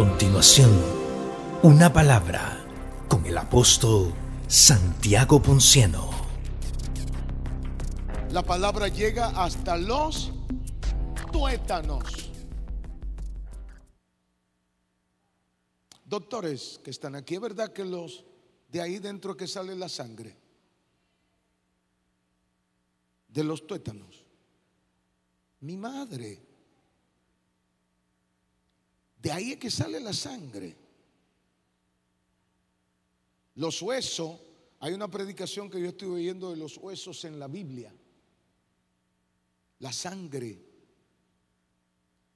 continuación, una palabra con el apóstol Santiago Ponciano. La palabra llega hasta los tuétanos. Doctores que están aquí, ¿es verdad que los de ahí dentro que sale la sangre? De los tuétanos. Mi madre. De ahí es que sale la sangre. Los huesos, hay una predicación que yo estoy oyendo de los huesos en la Biblia. La sangre.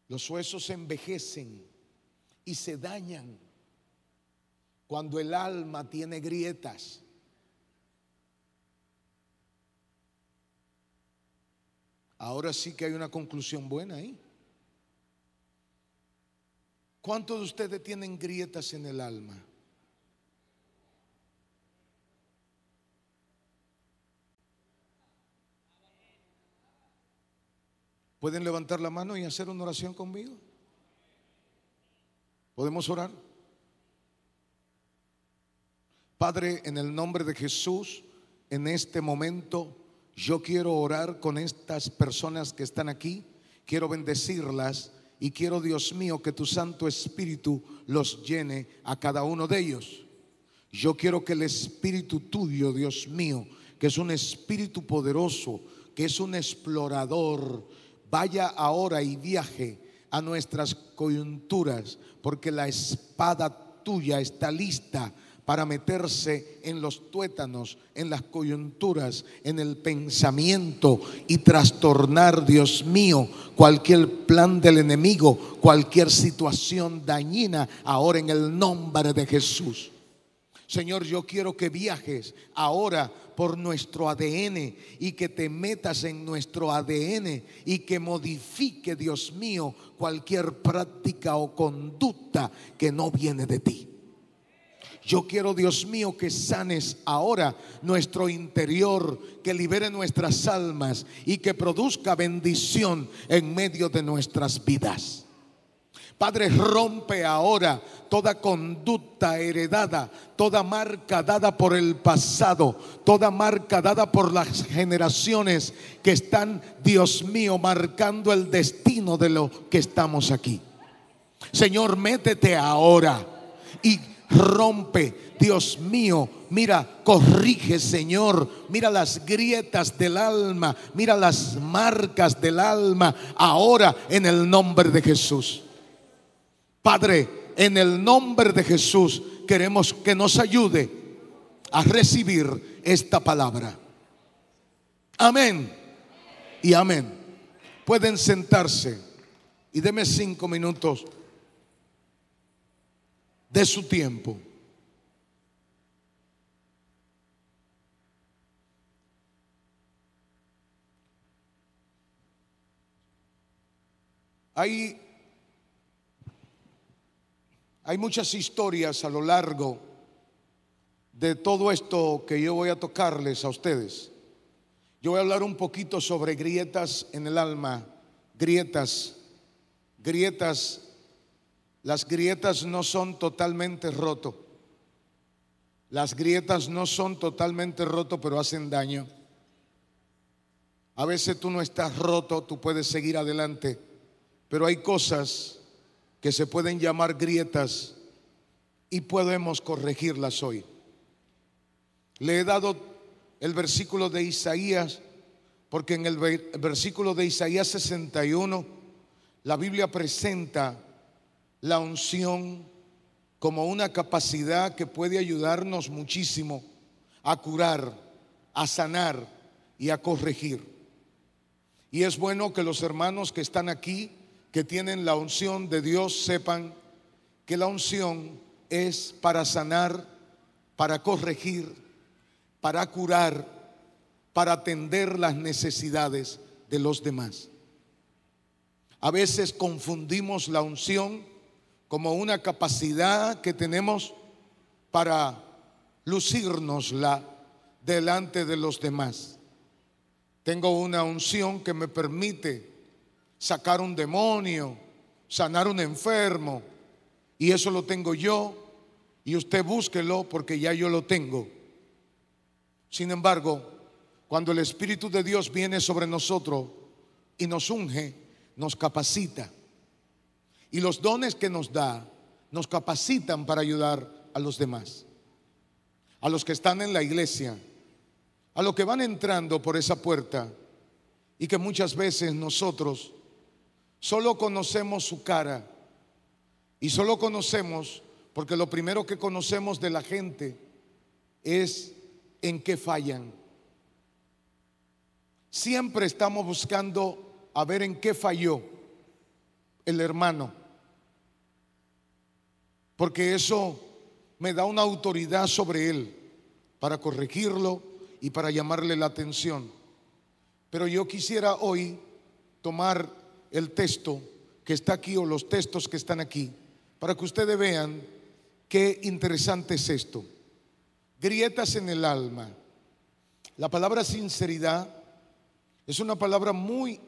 Los huesos se envejecen y se dañan cuando el alma tiene grietas. Ahora sí que hay una conclusión buena ahí. ¿Cuántos de ustedes tienen grietas en el alma? ¿Pueden levantar la mano y hacer una oración conmigo? ¿Podemos orar? Padre, en el nombre de Jesús, en este momento yo quiero orar con estas personas que están aquí, quiero bendecirlas y quiero, Dios mío, que tu Santo Espíritu los llene a cada uno de ellos. Yo quiero que el Espíritu tuyo, Dios mío, que es un Espíritu poderoso, que es un explorador, vaya ahora y viaje a nuestras coyunturas, porque la espada tuya está lista para meterse en los tuétanos, en las coyunturas, en el pensamiento y trastornar, Dios mío, cualquier plan del enemigo, cualquier situación dañina, ahora en el nombre de Jesús. Señor, yo quiero que viajes ahora por nuestro ADN y que te metas en nuestro ADN y que modifique, Dios mío, cualquier práctica o conducta que no viene de ti. Yo quiero, Dios mío, que sanes ahora nuestro interior, que libere nuestras almas y que produzca bendición en medio de nuestras vidas. Padre, rompe ahora toda conducta heredada, toda marca dada por el pasado, toda marca dada por las generaciones que están, Dios mío, marcando el destino de lo que estamos aquí. Señor, métete ahora y rompe. Dios mío, mira, corrige Señor, mira las grietas del alma, mira las marcas del alma, ahora en el nombre de Jesús. Padre, en el nombre de Jesús queremos que nos ayude a recibir esta palabra. Amén y amén. Pueden sentarse y deme cinco minutos de su tiempo. Hay, hay muchas historias a lo largo de todo esto que yo voy a tocarles a ustedes. Yo voy a hablar un poquito sobre grietas en el alma, grietas, grietas las grietas no son totalmente roto. Las grietas no son totalmente roto, pero hacen daño. A veces tú no estás roto, tú puedes seguir adelante, pero hay cosas que se pueden llamar grietas y podemos corregirlas hoy. Le he dado el versículo de Isaías, porque en el versículo de Isaías 61 la Biblia presenta la unción como una capacidad que puede ayudarnos muchísimo a curar, a sanar y a corregir. Y es bueno que los hermanos que están aquí, que tienen la unción de Dios, sepan que la unción es para sanar, para corregir, para curar, para atender las necesidades de los demás. A veces confundimos la unción como una capacidad que tenemos para lucírnosla delante de los demás. Tengo una unción que me permite sacar un demonio, sanar un enfermo, y eso lo tengo yo y usted búsquelo porque ya yo lo tengo. Sin embargo, cuando el Espíritu de Dios viene sobre nosotros y nos unge, nos capacita. Y los dones que nos da nos capacitan para ayudar a los demás, a los que están en la iglesia, a los que van entrando por esa puerta y que muchas veces nosotros solo conocemos su cara y solo conocemos porque lo primero que conocemos de la gente es en qué fallan. Siempre estamos buscando a ver en qué falló el hermano, porque eso me da una autoridad sobre él para corregirlo y para llamarle la atención. Pero yo quisiera hoy tomar el texto que está aquí o los textos que están aquí para que ustedes vean qué interesante es esto. Grietas en el alma. La palabra sinceridad es una palabra muy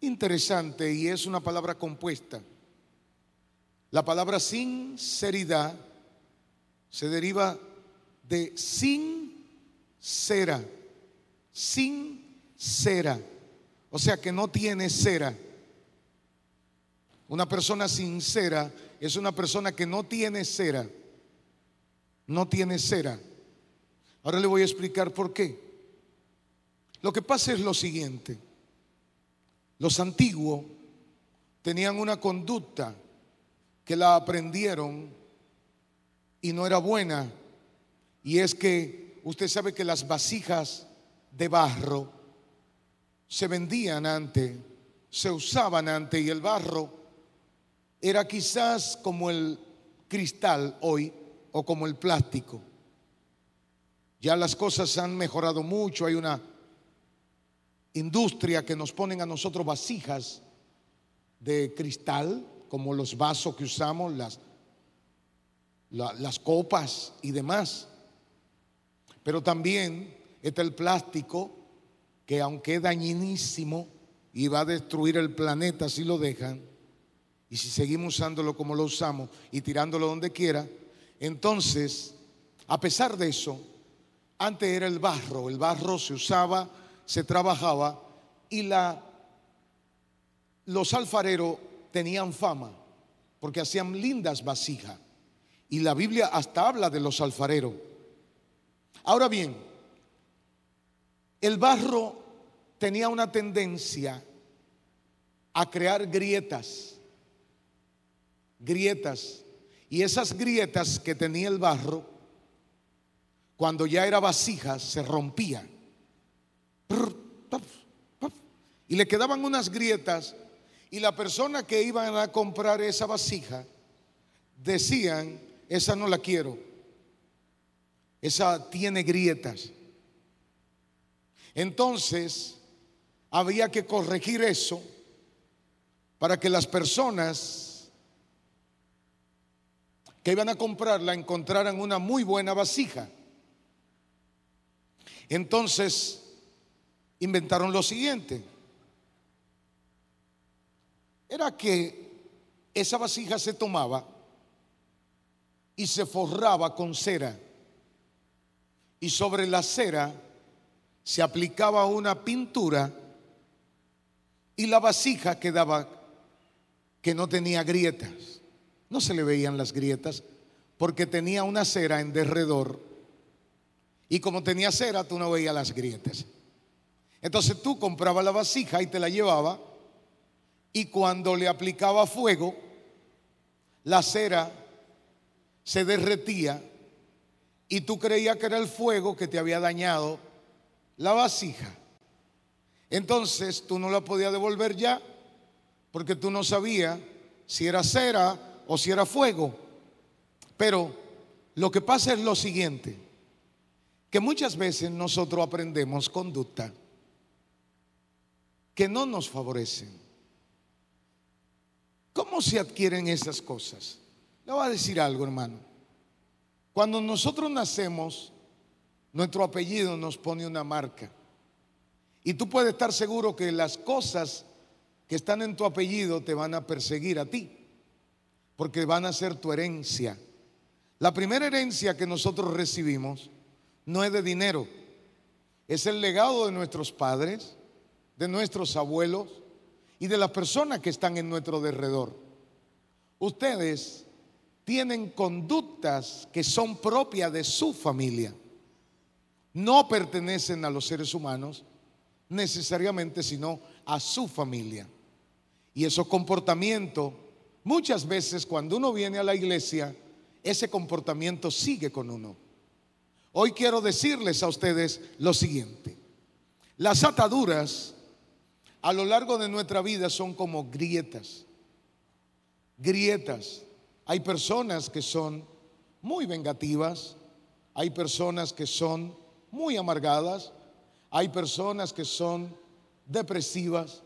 interesante y es una palabra compuesta. La palabra sinceridad se deriva de sin cera, sin cera, o sea que no tiene cera. Una persona sincera es una persona que no tiene cera, no tiene cera. Ahora le voy a explicar por qué. Lo que pasa es lo siguiente. Los antiguos tenían una conducta que la aprendieron y no era buena. Y es que usted sabe que las vasijas de barro se vendían antes, se usaban antes y el barro era quizás como el cristal hoy o como el plástico. Ya las cosas han mejorado mucho, hay una industria que nos ponen a nosotros vasijas de cristal, como los vasos que usamos, las, las copas y demás. Pero también está el plástico, que aunque es dañinísimo y va a destruir el planeta si lo dejan, y si seguimos usándolo como lo usamos y tirándolo donde quiera, entonces, a pesar de eso, antes era el barro, el barro se usaba se trabajaba y la, los alfareros tenían fama porque hacían lindas vasijas. Y la Biblia hasta habla de los alfareros. Ahora bien, el barro tenía una tendencia a crear grietas, grietas. Y esas grietas que tenía el barro, cuando ya era vasija, se rompían. Y le quedaban unas grietas y la persona que iban a comprar esa vasija decían, esa no la quiero, esa tiene grietas. Entonces, había que corregir eso para que las personas que iban a comprarla encontraran una muy buena vasija. Entonces, inventaron lo siguiente. Era que esa vasija se tomaba y se forraba con cera. Y sobre la cera se aplicaba una pintura y la vasija quedaba que no tenía grietas. No se le veían las grietas porque tenía una cera en derredor. Y como tenía cera, tú no veías las grietas. Entonces tú comprabas la vasija y te la llevaba y cuando le aplicaba fuego, la cera se derretía y tú creías que era el fuego que te había dañado la vasija. Entonces tú no la podías devolver ya porque tú no sabías si era cera o si era fuego. Pero lo que pasa es lo siguiente, que muchas veces nosotros aprendemos conducta que no nos favorecen. ¿Cómo se adquieren esas cosas? Le voy a decir algo, hermano. Cuando nosotros nacemos, nuestro apellido nos pone una marca. Y tú puedes estar seguro que las cosas que están en tu apellido te van a perseguir a ti. porque van a ser tu herencia. La primera herencia que nosotros recibimos no es de dinero, es el legado de nuestros padres, de nuestros abuelos y de las personas que están en nuestro derredor. Ustedes tienen conductas que son propias de su familia. No pertenecen a los seres humanos necesariamente, sino a su familia. Y esos comportamientos, muchas veces cuando uno viene a la iglesia, ese comportamiento sigue con uno. Hoy quiero decirles a ustedes lo siguiente. Las ataduras a lo largo de nuestra vida son como grietas. Grietas hay personas que son muy vengativas, hay personas que son muy amargadas, hay personas que son depresivas,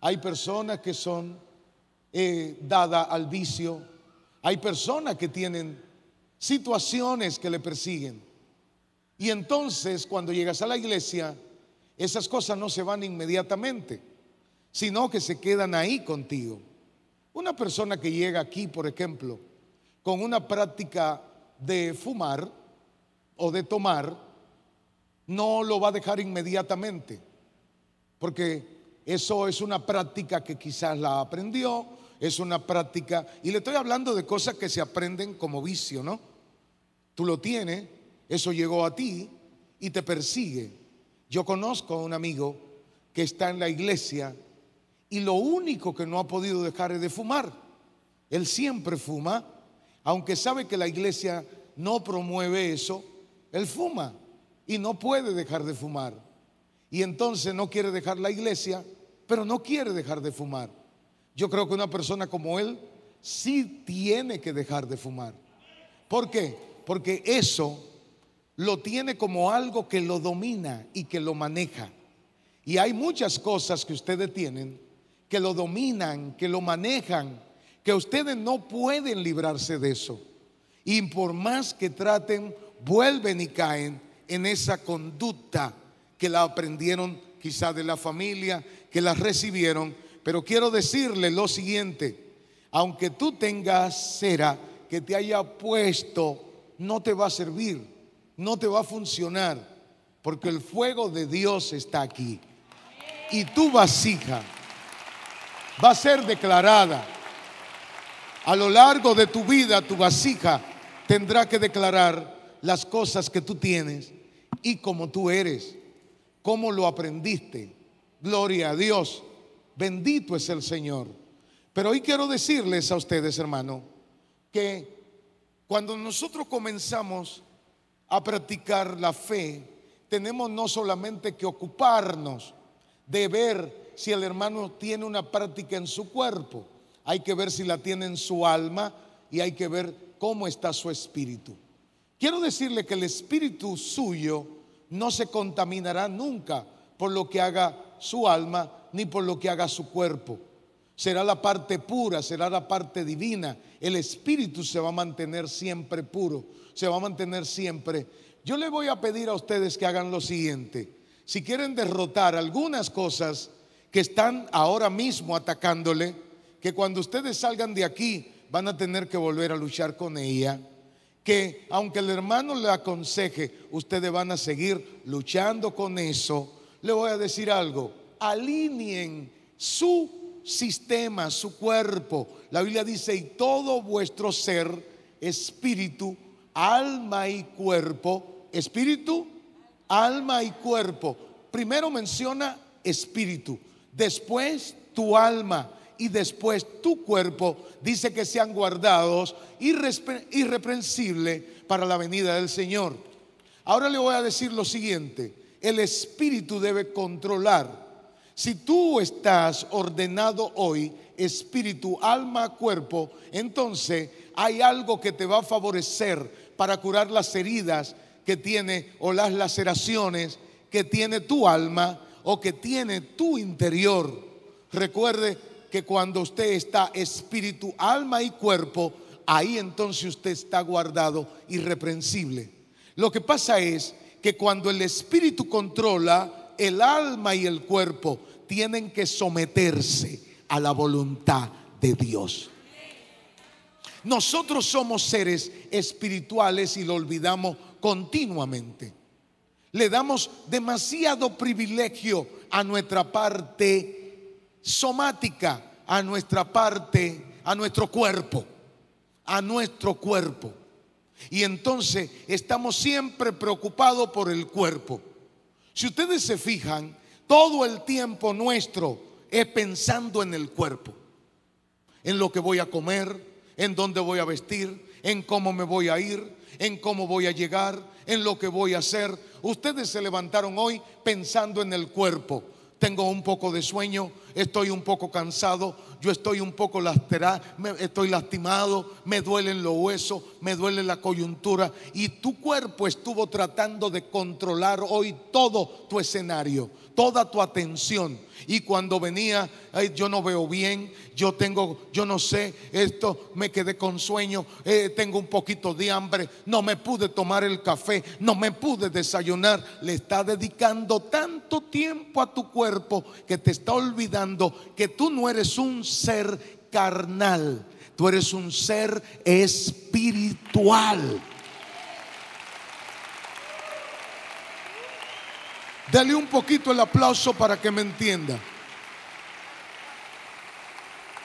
hay personas que son eh, dadas al vicio, hay personas que tienen situaciones que le persiguen. Y entonces cuando llegas a la iglesia, esas cosas no se van inmediatamente, sino que se quedan ahí contigo. Una persona que llega aquí, por ejemplo, con una práctica de fumar o de tomar, no lo va a dejar inmediatamente, porque eso es una práctica que quizás la aprendió, es una práctica, y le estoy hablando de cosas que se aprenden como vicio, ¿no? Tú lo tienes, eso llegó a ti y te persigue. Yo conozco a un amigo que está en la iglesia y lo único que no ha podido dejar es de fumar. Él siempre fuma, aunque sabe que la iglesia no promueve eso, él fuma y no puede dejar de fumar. Y entonces no quiere dejar la iglesia, pero no quiere dejar de fumar. Yo creo que una persona como él sí tiene que dejar de fumar. ¿Por qué? Porque eso lo tiene como algo que lo domina y que lo maneja. Y hay muchas cosas que ustedes tienen que lo dominan, que lo manejan, que ustedes no pueden librarse de eso. Y por más que traten, vuelven y caen en esa conducta que la aprendieron quizá de la familia, que la recibieron. Pero quiero decirle lo siguiente, aunque tú tengas cera que te haya puesto, no te va a servir, no te va a funcionar, porque el fuego de Dios está aquí. Y tu vasija va a ser declarada. A lo largo de tu vida, tu vasija tendrá que declarar las cosas que tú tienes y como tú eres, cómo lo aprendiste. Gloria a Dios. Bendito es el Señor. Pero hoy quiero decirles a ustedes, hermano, que cuando nosotros comenzamos a practicar la fe, tenemos no solamente que ocuparnos de ver si el hermano tiene una práctica en su cuerpo, hay que ver si la tiene en su alma y hay que ver cómo está su espíritu. Quiero decirle que el espíritu suyo no se contaminará nunca por lo que haga su alma ni por lo que haga su cuerpo. Será la parte pura, será la parte divina. El espíritu se va a mantener siempre puro, se va a mantener siempre. Yo le voy a pedir a ustedes que hagan lo siguiente. Si quieren derrotar algunas cosas que están ahora mismo atacándole, que cuando ustedes salgan de aquí van a tener que volver a luchar con ella, que aunque el hermano le aconseje, ustedes van a seguir luchando con eso, le voy a decir algo, alineen su sistema, su cuerpo. La Biblia dice, y todo vuestro ser, espíritu, alma y cuerpo, espíritu, alma y cuerpo. Primero menciona espíritu después tu alma y después tu cuerpo, dice que sean guardados irreprensibles para la venida del Señor. Ahora le voy a decir lo siguiente, el espíritu debe controlar. Si tú estás ordenado hoy, espíritu, alma, cuerpo, entonces hay algo que te va a favorecer para curar las heridas que tiene o las laceraciones que tiene tu alma o que tiene tu interior. Recuerde que cuando usted está espíritu, alma y cuerpo, ahí entonces usted está guardado irreprensible. Lo que pasa es que cuando el espíritu controla, el alma y el cuerpo tienen que someterse a la voluntad de Dios. Nosotros somos seres espirituales y lo olvidamos continuamente. Le damos demasiado privilegio a nuestra parte somática, a nuestra parte, a nuestro cuerpo, a nuestro cuerpo. Y entonces estamos siempre preocupados por el cuerpo. Si ustedes se fijan, todo el tiempo nuestro es pensando en el cuerpo, en lo que voy a comer, en dónde voy a vestir, en cómo me voy a ir, en cómo voy a llegar, en lo que voy a hacer. Ustedes se levantaron hoy pensando en el cuerpo. Tengo un poco de sueño, estoy un poco cansado, yo estoy un poco lasterado, estoy lastimado, me duelen los huesos, me duele la coyuntura y tu cuerpo estuvo tratando de controlar hoy todo tu escenario, toda tu atención. Y cuando venía, yo no veo bien, yo tengo, yo no sé, esto me quedé con sueño, eh, tengo un poquito de hambre, no me pude tomar el café, no me pude desayunar. Le está dedicando tanto tiempo a tu cuerpo que te está olvidando que tú no eres un ser carnal, tú eres un ser espiritual. Dale un poquito el aplauso para que me entienda.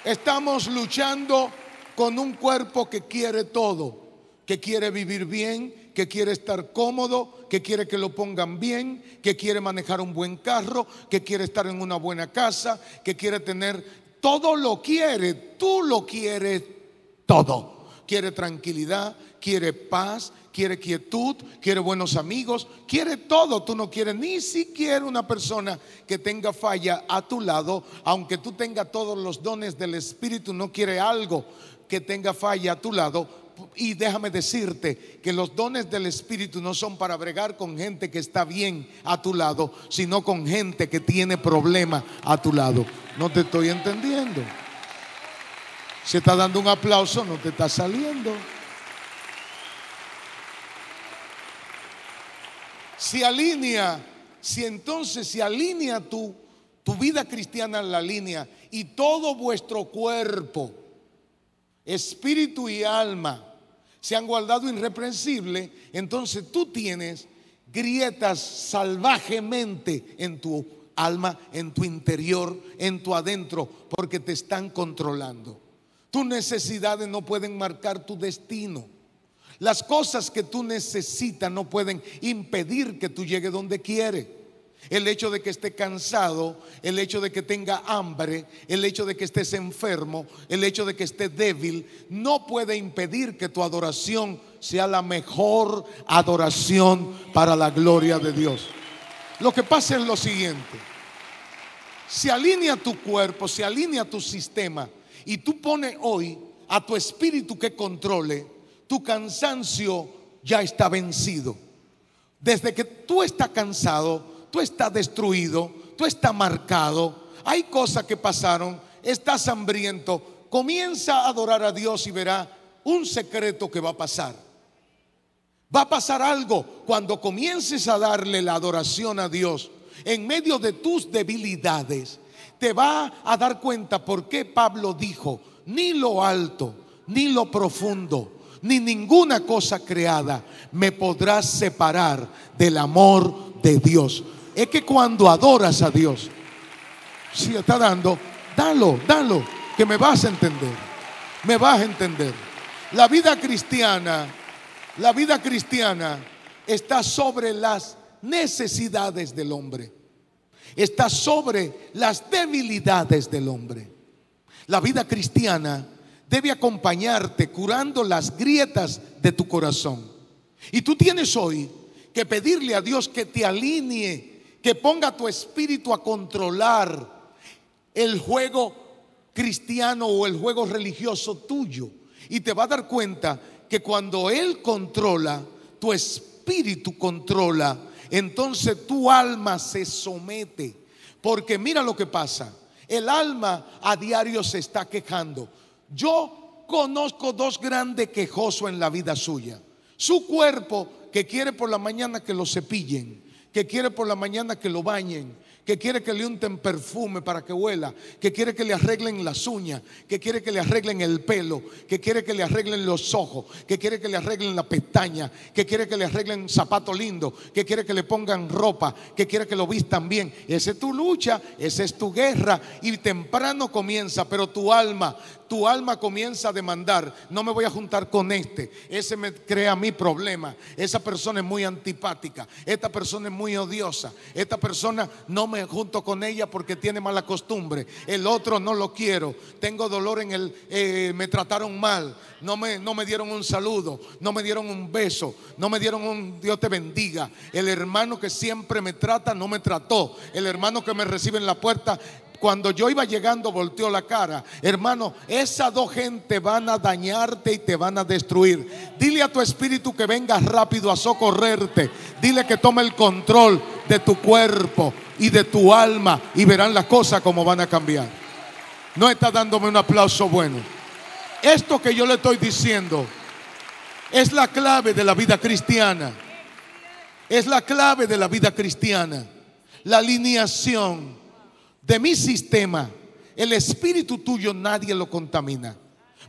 Estamos luchando con un cuerpo que quiere todo, que quiere vivir bien, que quiere estar cómodo, que quiere que lo pongan bien, que quiere manejar un buen carro, que quiere estar en una buena casa, que quiere tener, todo lo quiere, tú lo quieres todo. Quiere tranquilidad, quiere paz, quiere quietud, quiere buenos amigos, quiere todo. Tú no quieres ni siquiera una persona que tenga falla a tu lado, aunque tú tengas todos los dones del Espíritu, no quiere algo que tenga falla a tu lado y déjame decirte que los dones del Espíritu no son para bregar con gente que está bien a tu lado, sino con gente que tiene problemas a tu lado. No te estoy entendiendo. Se está dando un aplauso, no te está saliendo. Si alinea, si entonces se alinea tu, tu vida cristiana en la línea y todo vuestro cuerpo, espíritu y alma se han guardado irreprensible, entonces tú tienes grietas salvajemente en tu alma, en tu interior, en tu adentro, porque te están controlando. Tus necesidades no pueden marcar tu destino. Las cosas que tú necesitas no pueden impedir que tú llegues donde quieres el hecho de que esté cansado, el hecho de que tenga hambre, el hecho de que estés enfermo, el hecho de que estés débil, no puede impedir que tu adoración sea la mejor adoración para la gloria de Dios. Lo que pasa es lo siguiente, se alinea tu cuerpo, se alinea tu sistema y tú pones hoy a tu espíritu que controle, tu cansancio ya está vencido. Desde que tú estás cansado, tú estás destruido, tú estás marcado, hay cosas que pasaron, estás hambriento, comienza a adorar a Dios y verá un secreto que va a pasar. Va a pasar algo cuando comiences a darle la adoración a Dios en medio de tus debilidades. Te va a dar cuenta por qué Pablo dijo, ni lo alto, ni lo profundo, ni ninguna cosa creada me podrá separar del amor de Dios es que cuando adoras a Dios, si está dando, dalo, dalo, que me vas a entender. Me vas a entender. La vida cristiana, la vida cristiana está sobre las necesidades del hombre. Está sobre las debilidades del hombre. La vida cristiana debe acompañarte curando las grietas de tu corazón. Y tú tienes hoy que pedirle a Dios que te alinee que ponga tu espíritu a controlar el juego cristiano o el juego religioso tuyo. Y te va a dar cuenta que cuando Él controla, tu espíritu controla, entonces tu alma se somete. Porque mira lo que pasa. El alma a diario se está quejando. Yo conozco dos grandes quejosos en la vida suya. Su cuerpo que quiere por la mañana que lo cepillen que quiere por la mañana que lo bañen, que quiere que le unten perfume para que huela, que quiere que le arreglen las uñas, que quiere que le arreglen el pelo, que quiere que le arreglen los ojos, que quiere que le arreglen la pestaña, que quiere que le arreglen zapato lindo, que quiere que le pongan ropa, que quiere que lo vistan bien. Esa es tu lucha, esa es tu guerra y temprano comienza, pero tu alma, tu alma comienza a demandar, no me voy a juntar con este, ese me crea mi problema, esa persona es muy antipática, esta persona es muy odiosa, esta persona no me junto con ella porque tiene mala costumbre, el otro no lo quiero, tengo dolor en el, eh, me trataron mal, no me, no me dieron un saludo, no me dieron un beso, no me dieron un Dios te bendiga, el hermano que siempre me trata no me trató, el hermano que me recibe en la puerta cuando yo iba llegando volteó la cara. Hermano, esas dos gente van a dañarte y te van a destruir. Dile a tu espíritu que venga rápido a socorrerte. Dile que tome el control de tu cuerpo y de tu alma y verán las cosas como van a cambiar. No está dándome un aplauso bueno. Esto que yo le estoy diciendo es la clave de la vida cristiana. Es la clave de la vida cristiana. La alineación de mi sistema, el espíritu tuyo nadie lo contamina.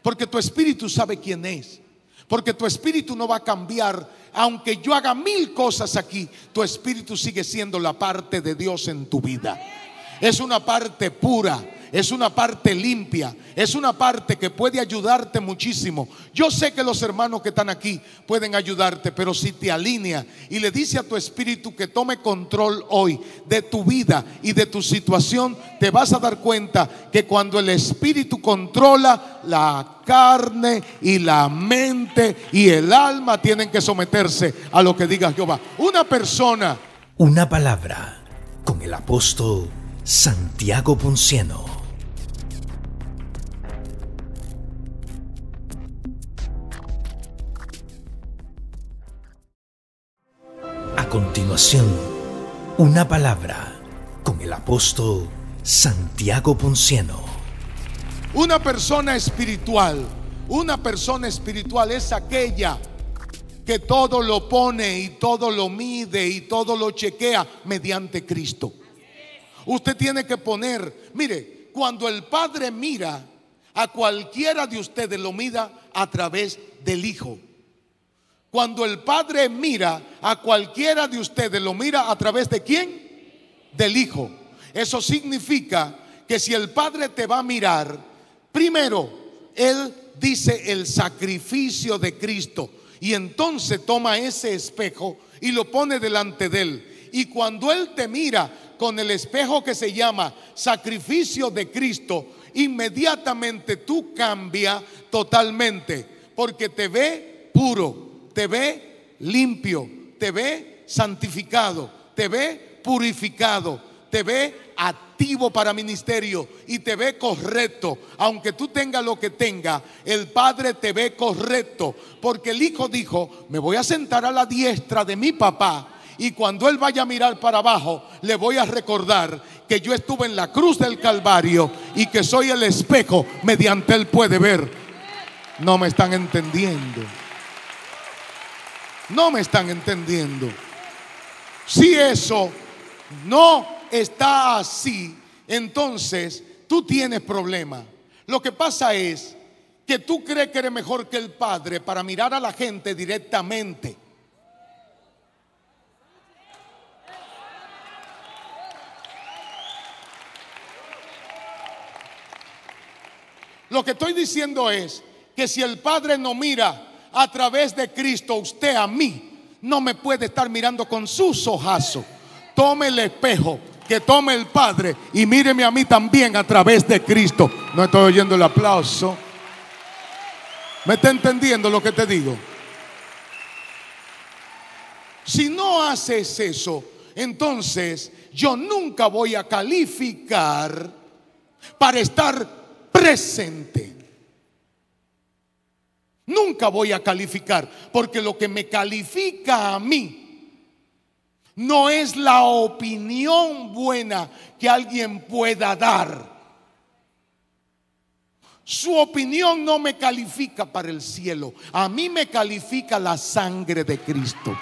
Porque tu espíritu sabe quién es. Porque tu espíritu no va a cambiar. Aunque yo haga mil cosas aquí, tu espíritu sigue siendo la parte de Dios en tu vida. Es una parte pura es una parte limpia, es una parte que puede ayudarte muchísimo. Yo sé que los hermanos que están aquí pueden ayudarte, pero si te alinea y le dice a tu espíritu que tome control hoy de tu vida y de tu situación, te vas a dar cuenta que cuando el espíritu controla la carne y la mente y el alma tienen que someterse a lo que diga Jehová. Una persona. Una palabra con el apóstol Santiago Ponciano. Continuación, una palabra con el apóstol Santiago Ponciano. Una persona espiritual, una persona espiritual es aquella que todo lo pone y todo lo mide y todo lo chequea mediante Cristo. Usted tiene que poner, mire, cuando el Padre mira a cualquiera de ustedes, lo mira a través del Hijo. Cuando el Padre mira a cualquiera de ustedes, lo mira a través de quién? Del Hijo. Eso significa que si el Padre te va a mirar, primero, Él dice el sacrificio de Cristo. Y entonces toma ese espejo y lo pone delante de Él. Y cuando Él te mira con el espejo que se llama sacrificio de Cristo, inmediatamente tú cambia totalmente. Porque te ve puro te ve limpio, te ve santificado, te ve purificado, te ve activo para ministerio y te ve correcto. Aunque tú tengas lo que tenga, el Padre te ve correcto. Porque el Hijo dijo, me voy a sentar a la diestra de mi papá. Y cuando Él vaya a mirar para abajo, le voy a recordar que yo estuve en la cruz del Calvario y que soy el espejo mediante Él puede ver. No me están entendiendo. No me están entendiendo. Si eso no está así, entonces tú tienes problema. Lo que pasa es que tú crees que eres mejor que el Padre para mirar a la gente directamente. Lo que estoy diciendo es que si el Padre no mira a través de Cristo, usted a mí no me puede estar mirando con sus ojazos. Tome el espejo que tome el Padre y míreme a mí también a través de Cristo. No estoy oyendo el aplauso. ¿Me está entendiendo lo que te digo? Si no haces eso, entonces yo nunca voy a calificar para estar presente. Nunca voy a calificar, porque lo que me califica a mí no es la opinión buena que alguien pueda dar. Su opinión no me califica para el cielo, a mí me califica la sangre de Cristo.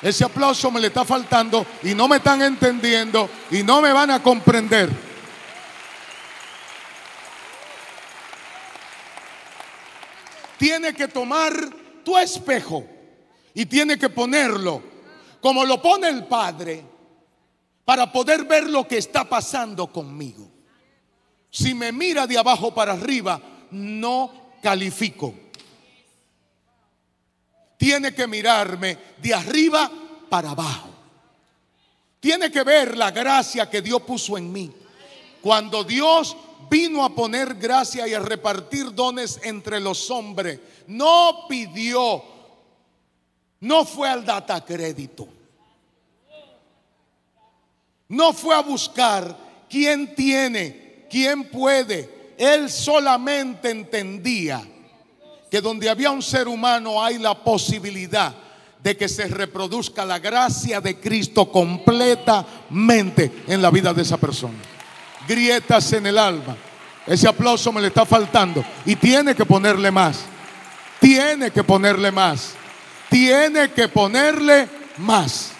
Ese aplauso me le está faltando y no me están entendiendo y no me van a comprender. Tiene que tomar tu espejo y tiene que ponerlo como lo pone el Padre para poder ver lo que está pasando conmigo. Si me mira de abajo para arriba, no califico. Tiene que mirarme de arriba para abajo. Tiene que ver la gracia que Dios puso en mí. Cuando Dios vino a poner gracia y a repartir dones entre los hombres, no pidió, no fue al data crédito. No fue a buscar quién tiene, quién puede. Él solamente entendía que donde había un ser humano hay la posibilidad de que se reproduzca la gracia de Cristo completamente en la vida de esa persona. Grietas en el alma. Ese aplauso me le está faltando. Y tiene que ponerle más. Tiene que ponerle más. Tiene que ponerle más.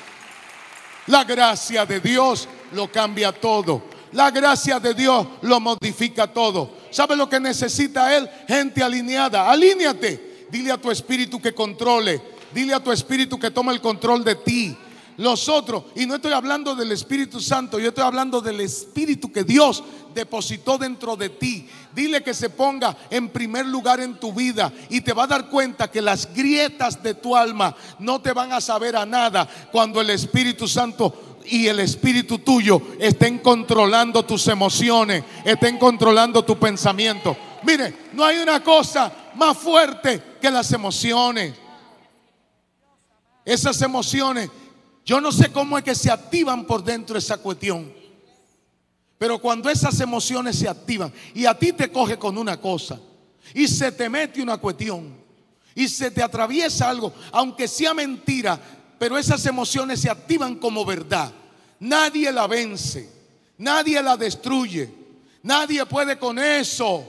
La gracia de Dios lo cambia todo. La gracia de Dios lo modifica todo. ¿Sabe lo que necesita Él? Gente alineada. Alíneate. Dile a tu espíritu que controle. Dile a tu espíritu que tome el control de ti. Los otros, y no estoy hablando del Espíritu Santo, yo estoy hablando del Espíritu que Dios depositó dentro de ti. Dile que se ponga en primer lugar en tu vida y te va a dar cuenta que las grietas de tu alma no te van a saber a nada cuando el Espíritu Santo y el espíritu tuyo estén controlando tus emociones, estén controlando tu pensamiento. Mire, no hay una cosa más fuerte que las emociones. Esas emociones yo no sé cómo es que se activan por dentro esa cuestión. Pero cuando esas emociones se activan y a ti te coge con una cosa y se te mete una cuestión y se te atraviesa algo, aunque sea mentira, pero esas emociones se activan como verdad. Nadie la vence, nadie la destruye, nadie puede con eso.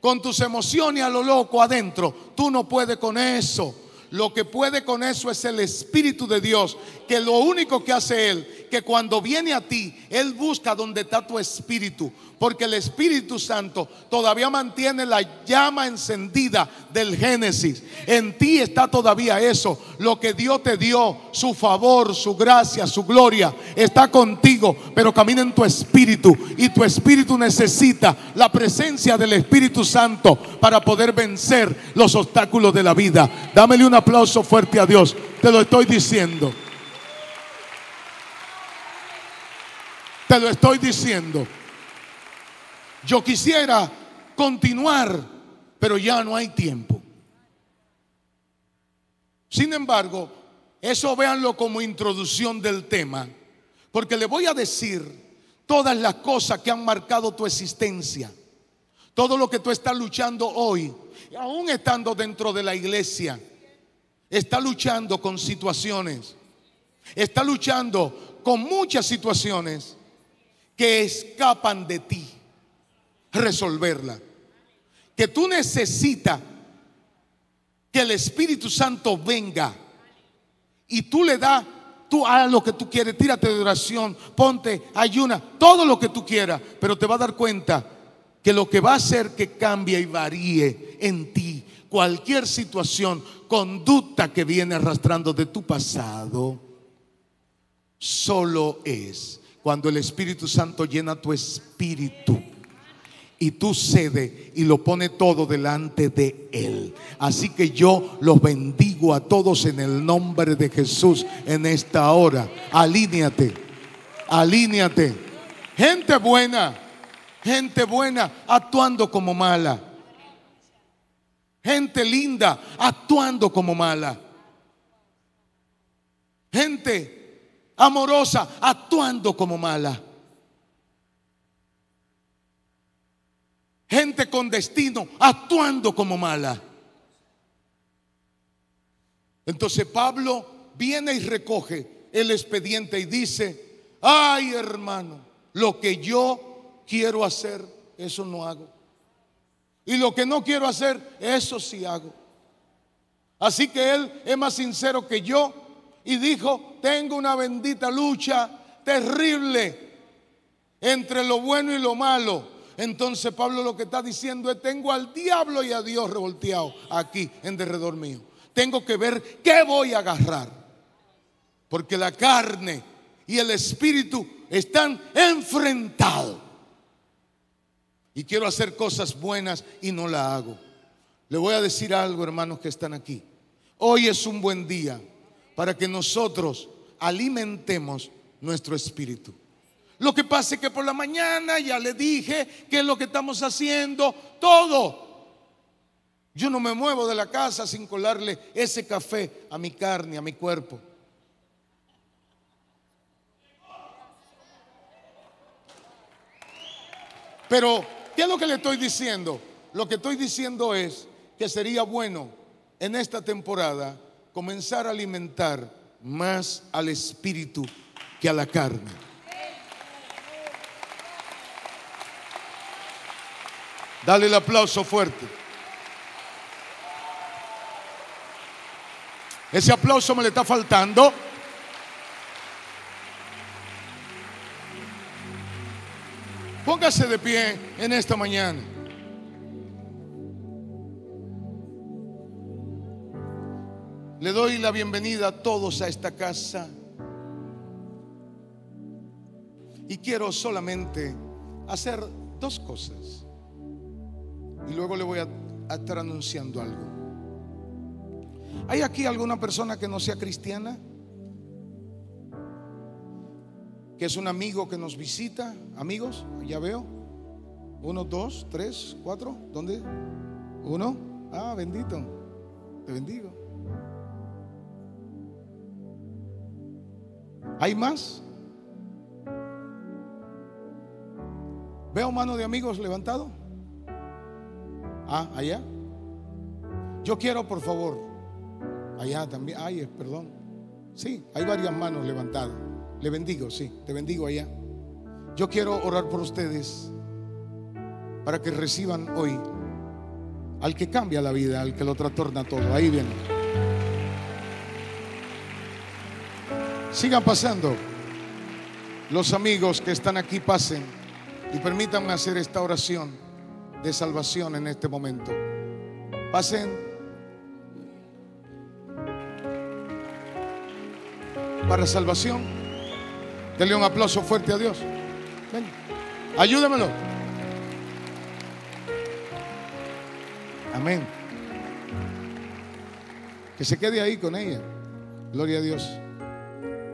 Con tus emociones a lo loco adentro, tú no puedes con eso. Lo que puede con eso es el Espíritu de Dios, que lo único que hace Él, que cuando viene a ti, Él busca donde está tu espíritu, porque el Espíritu Santo todavía mantiene la llama encendida del Génesis. En ti está todavía eso, lo que Dios te dio, su favor, su gracia, su gloria, está contigo, pero camina en tu espíritu y tu espíritu necesita la presencia del Espíritu Santo para poder vencer los obstáculos de la vida. Dámele un aplauso fuerte a Dios, te lo estoy diciendo. Te lo estoy diciendo. Yo quisiera continuar, pero ya no hay tiempo. Sin embargo, eso véanlo como introducción del tema, porque le voy a decir todas las cosas que han marcado tu existencia, todo lo que tú estás luchando hoy, aún estando dentro de la iglesia, está luchando con situaciones, está luchando con muchas situaciones que escapan de ti resolverla. Que tú necesitas que el Espíritu Santo venga y tú le das, tú haz lo que tú quieres, tírate de oración, ponte, ayuna, todo lo que tú quieras, pero te va a dar cuenta que lo que va a hacer que cambie y varíe en ti cualquier situación, conducta que viene arrastrando de tu pasado, solo es cuando el Espíritu Santo llena tu espíritu y tú cede y lo pone todo delante de Él. Así que yo los bendigo a todos en el nombre de Jesús en esta hora. Alíneate, alíneate. Gente buena, gente buena actuando como mala. Gente linda actuando como mala. Gente amorosa actuando como mala. gente con destino actuando como mala. Entonces Pablo viene y recoge el expediente y dice, ay hermano, lo que yo quiero hacer, eso no hago. Y lo que no quiero hacer, eso sí hago. Así que él es más sincero que yo y dijo, tengo una bendita lucha terrible entre lo bueno y lo malo. Entonces Pablo lo que está diciendo es, tengo al diablo y a Dios revolteado aquí en derredor mío. Tengo que ver qué voy a agarrar. Porque la carne y el espíritu están enfrentados. Y quiero hacer cosas buenas y no la hago. Le voy a decir algo, hermanos que están aquí. Hoy es un buen día para que nosotros alimentemos nuestro espíritu. Lo que pasa es que por la mañana ya le dije que es lo que estamos haciendo, todo. Yo no me muevo de la casa sin colarle ese café a mi carne, a mi cuerpo. Pero, ¿qué es lo que le estoy diciendo? Lo que estoy diciendo es que sería bueno en esta temporada comenzar a alimentar más al espíritu que a la carne. Dale el aplauso fuerte. Ese aplauso me le está faltando. Póngase de pie en esta mañana. Le doy la bienvenida a todos a esta casa. Y quiero solamente hacer dos cosas. Y luego le voy a, estar anunciando algo. ¿Hay aquí alguna persona que no sea cristiana? Que es un amigo que nos visita. Amigos, ya veo. Uno, dos, tres, cuatro. ¿Dónde? Uno. Ah, bendito. Te bendigo. ¿Hay más? ¿Veo mano de amigos levantado? Ah, allá. Yo quiero, por favor, allá también. Ay, perdón. Sí, hay varias manos levantadas. Le bendigo, sí, te bendigo allá. Yo quiero orar por ustedes para que reciban hoy al que cambia la vida, al que lo trastorna todo. Ahí viene. Sigan pasando. Los amigos que están aquí pasen y permítanme hacer esta oración de salvación en este momento. Pasen. Para salvación. Denle un aplauso fuerte a Dios. Ven. Ayúdamelo. Amén. Que se quede ahí con ella. Gloria a Dios.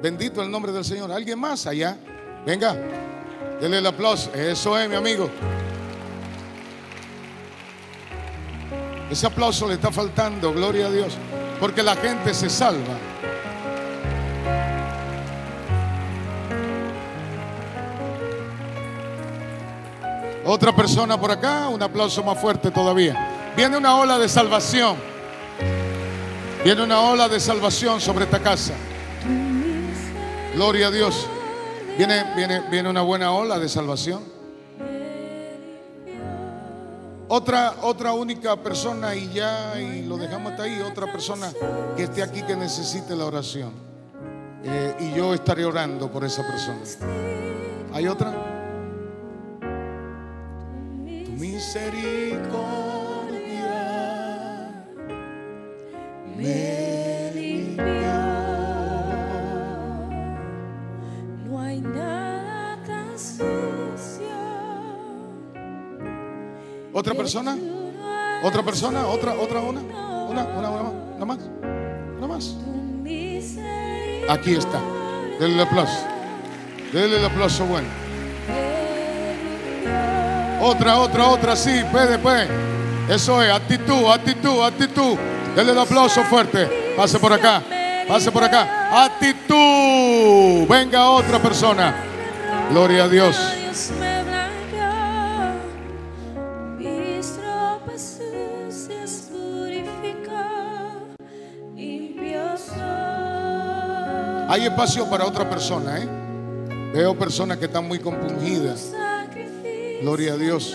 Bendito el nombre del Señor. ¿Alguien más allá? Venga. Denle el aplauso. Eso es, mi amigo. Ese aplauso le está faltando, gloria a Dios, porque la gente se salva. Otra persona por acá, un aplauso más fuerte todavía. Viene una ola de salvación. Viene una ola de salvación sobre esta casa. Gloria a Dios. Viene, viene, viene una buena ola de salvación. Otra, otra única persona y ya, y lo dejamos hasta ahí, otra persona que esté aquí que necesite la oración. Eh, y yo estaré orando por esa persona. ¿Hay otra? Tu misericordia me ¿Otra persona? ¿Otra persona? ¿Otra, otra, una? Una, una, una, una más. Una más. Aquí está. Denle el aplauso. Denle el aplauso bueno. Otra, otra, otra, sí, puede, puede. Eso es, actitud, actitud, actitud. Denle el aplauso fuerte. Pase por acá, pase por acá. Actitud. Venga otra persona. Gloria a Dios. Hay espacio para otra persona, ¿eh? Veo personas que están muy compungidas. Gloria a Dios.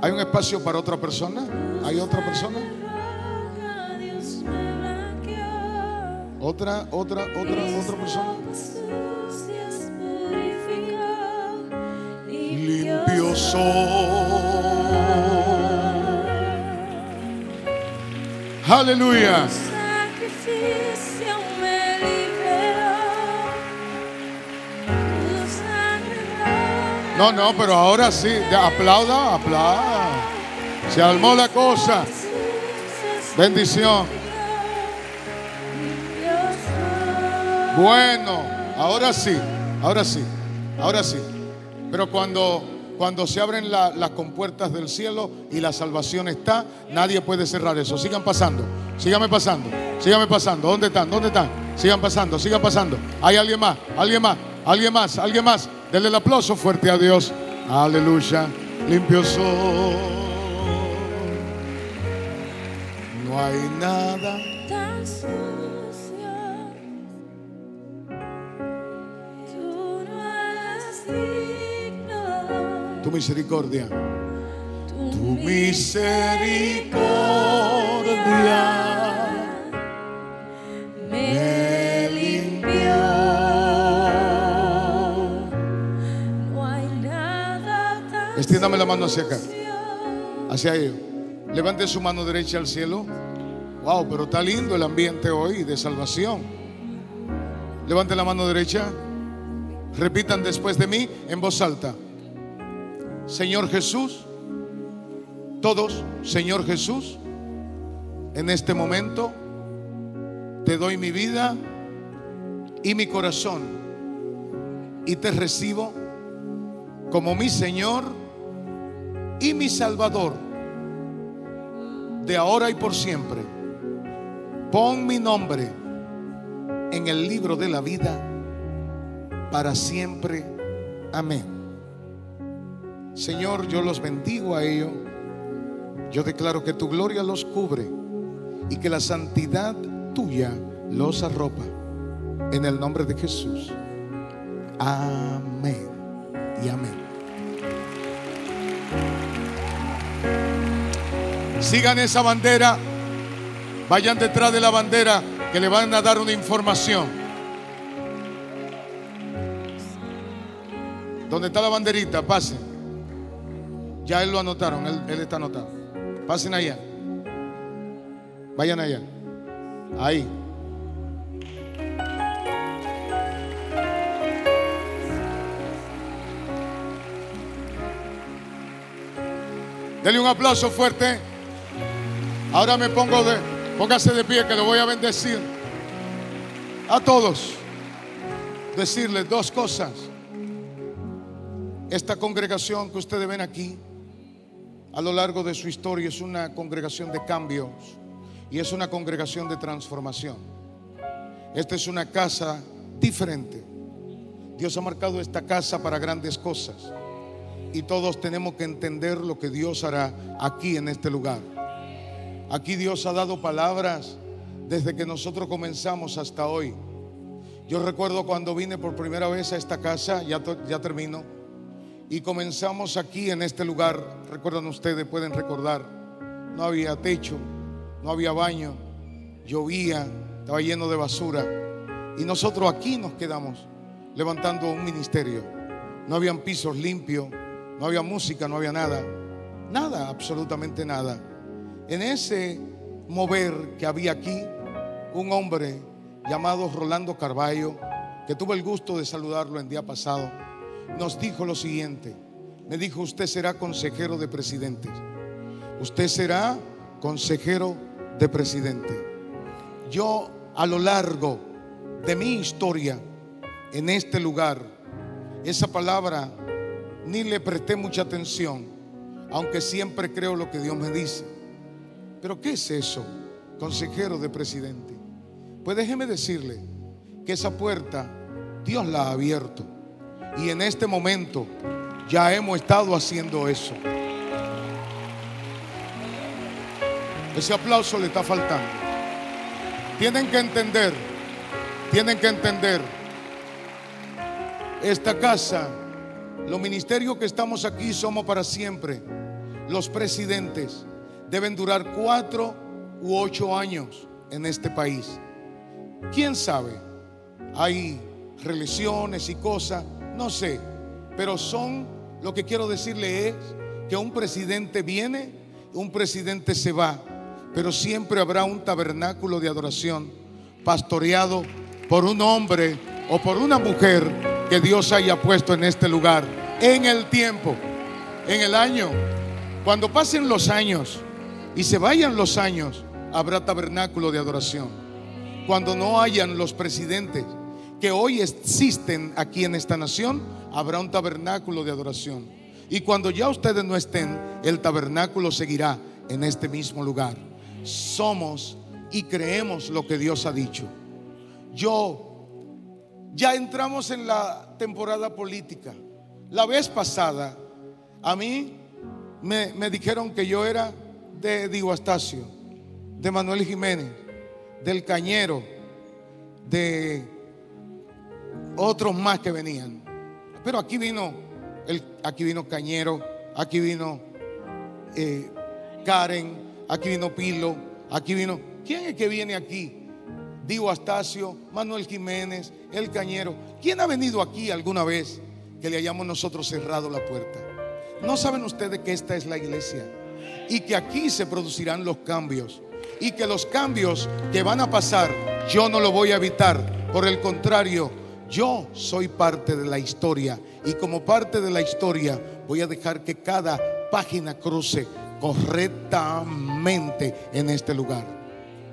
¿Hay un espacio para otra persona? ¿Hay otra persona? Otra, otra, otra, otra persona. Limpio soy. Aleluya. No, no, pero ahora sí. Aplauda, aplauda. Se armó la cosa. Bendición. Bueno, ahora sí, ahora sí, ahora sí. Pero cuando, cuando se abren la- las compuertas del cielo y la salvación está, nadie puede cerrar eso. Sigan pasando, síganme pasando, síganme pasando. ¿Dónde están? ¿Dónde están? Sigan pasando, sigan pasando. Hay alguien más, alguien más, alguien más, alguien más. Denle el aplauso fuerte a Dios. Aleluya. Limpio soy. No hay nada. tan sucio. Tú no eres digno. Tu misericordia. Tu Tu misericordia Extiéndame la mano hacia acá, hacia ellos. Levante su mano derecha al cielo. Wow, pero está lindo el ambiente hoy de salvación. Levante la mano derecha. Repitan después de mí en voz alta. Señor Jesús, todos, Señor Jesús, en este momento te doy mi vida y mi corazón y te recibo como mi Señor y mi Salvador de ahora y por siempre. Pon mi nombre en el libro de la vida para siempre. Amén. Señor, yo los bendigo a ellos. Yo declaro que tu gloria los cubre y que la santidad tuya los arropa. En el nombre de Jesús. Amén y amén. Sigan esa bandera. Vayan detrás de la bandera que le van a dar una información. ¿Dónde está la banderita? Pasen. Ya él lo anotaron, él, él está anotado. Pasen allá. Vayan allá. Ahí. Dele un aplauso fuerte. Ahora me pongo de, póngase de pie que le voy a bendecir a todos. Decirles dos cosas. Esta congregación que ustedes ven aquí, a lo largo de su historia, es una congregación de cambios y es una congregación de transformación. Esta es una casa diferente. Dios ha marcado esta casa para grandes cosas y todos tenemos que entender lo que Dios hará aquí en este lugar. Aquí Dios ha dado palabras desde que nosotros comenzamos hasta hoy. Yo recuerdo cuando vine por primera vez a esta casa, ya, ya termino, y comenzamos aquí en este lugar, recuerdan ustedes, pueden recordar, no había techo, no había baño, llovía, estaba lleno de basura, y nosotros aquí nos quedamos levantando un ministerio. No habían pisos limpios, no había música, no había nada, nada, absolutamente nada. En ese mover que había aquí, un hombre llamado Rolando Carballo, que tuve el gusto de saludarlo el día pasado, nos dijo lo siguiente. Me dijo, usted será consejero de presidentes. Usted será consejero de presidente. Yo a lo largo de mi historia en este lugar, esa palabra ni le presté mucha atención, aunque siempre creo lo que Dios me dice. Pero ¿qué es eso? Consejero de presidente. Pues déjeme decirle que esa puerta Dios la ha abierto. Y en este momento ya hemos estado haciendo eso. Ese aplauso le está faltando. Tienen que entender, tienen que entender. Esta casa, los ministerios que estamos aquí somos para siempre. Los presidentes deben durar cuatro u ocho años en este país. ¿Quién sabe? Hay religiones y cosas, no sé, pero son, lo que quiero decirle es que un presidente viene, un presidente se va, pero siempre habrá un tabernáculo de adoración pastoreado por un hombre o por una mujer que Dios haya puesto en este lugar, en el tiempo, en el año. Cuando pasen los años y se vayan los años, habrá tabernáculo de adoración. Cuando no hayan los presidentes que hoy existen aquí en esta nación, habrá un tabernáculo de adoración. Y cuando ya ustedes no estén, el tabernáculo seguirá en este mismo lugar. Somos y creemos lo que Dios ha dicho. Yo ya entramos en la temporada política. La vez pasada, a mí me, me dijeron que yo era de Diego Astacio, de Manuel Jiménez, del Cañero, de otros más que venían. Pero aquí vino, el, aquí vino Cañero, aquí vino eh, Karen, aquí vino Pilo, aquí vino. ¿Quién es que viene aquí? Digo Astacio, Manuel Jiménez, El Cañero. ¿Quién ha venido aquí alguna vez que le hayamos nosotros cerrado la puerta? ¿No saben ustedes que esta es la iglesia? Y que aquí se producirán los cambios. Y que los cambios que van a pasar, yo no lo voy a evitar. Por el contrario, yo soy parte de la historia. Y como parte de la historia, voy a dejar que cada página cruce correctamente en este lugar.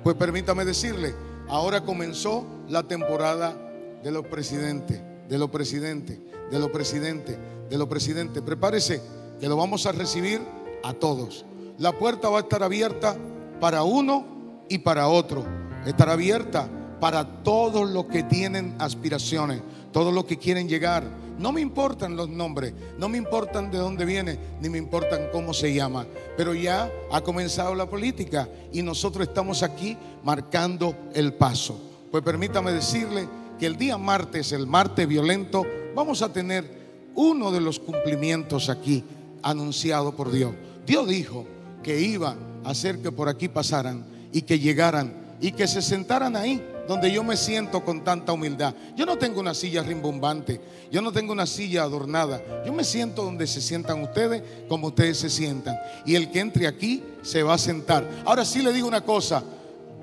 Pues permítame decirle, ahora comenzó la temporada de los presidentes, de los presidentes, de los presidentes, de los presidentes. Prepárese que lo vamos a recibir a todos. La puerta va a estar abierta para uno y para otro. Estará abierta para todos los que tienen aspiraciones, todos los que quieren llegar. No me importan los nombres, no me importan de dónde viene, ni me importan cómo se llama. Pero ya ha comenzado la política y nosotros estamos aquí marcando el paso. Pues permítame decirle que el día martes, el martes violento, vamos a tener uno de los cumplimientos aquí anunciado por Dios. Dios dijo que iba a hacer que por aquí pasaran y que llegaran y que se sentaran ahí donde yo me siento con tanta humildad. Yo no tengo una silla rimbombante, yo no tengo una silla adornada. Yo me siento donde se sientan ustedes, como ustedes se sientan. Y el que entre aquí se va a sentar. Ahora sí le digo una cosa,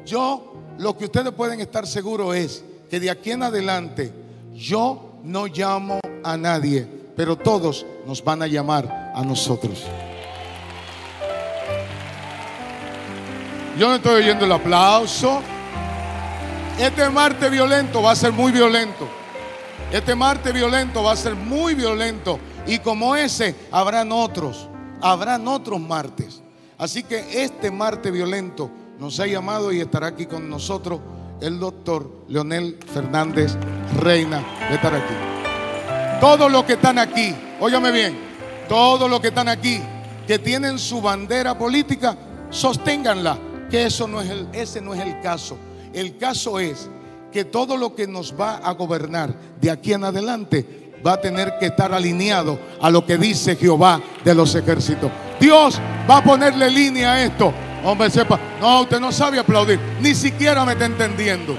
yo lo que ustedes pueden estar seguros es que de aquí en adelante yo no llamo a nadie, pero todos nos van a llamar a nosotros. Yo no estoy oyendo el aplauso. Este martes violento va a ser muy violento. Este martes violento va a ser muy violento. Y como ese, habrán otros. Habrán otros martes. Así que este martes violento nos ha llamado y estará aquí con nosotros el doctor Leonel Fernández Reina de estar aquí. Todos los que están aquí, óyame bien, todos los que están aquí, que tienen su bandera política, sosténganla, que eso no es el, ese no es el caso. El caso es que todo lo que nos va a gobernar de aquí en adelante va a tener que estar alineado a lo que dice Jehová de los ejércitos. Dios va a ponerle línea a esto. Hombre, sepa, no, usted no sabe aplaudir, ni siquiera me está entendiendo.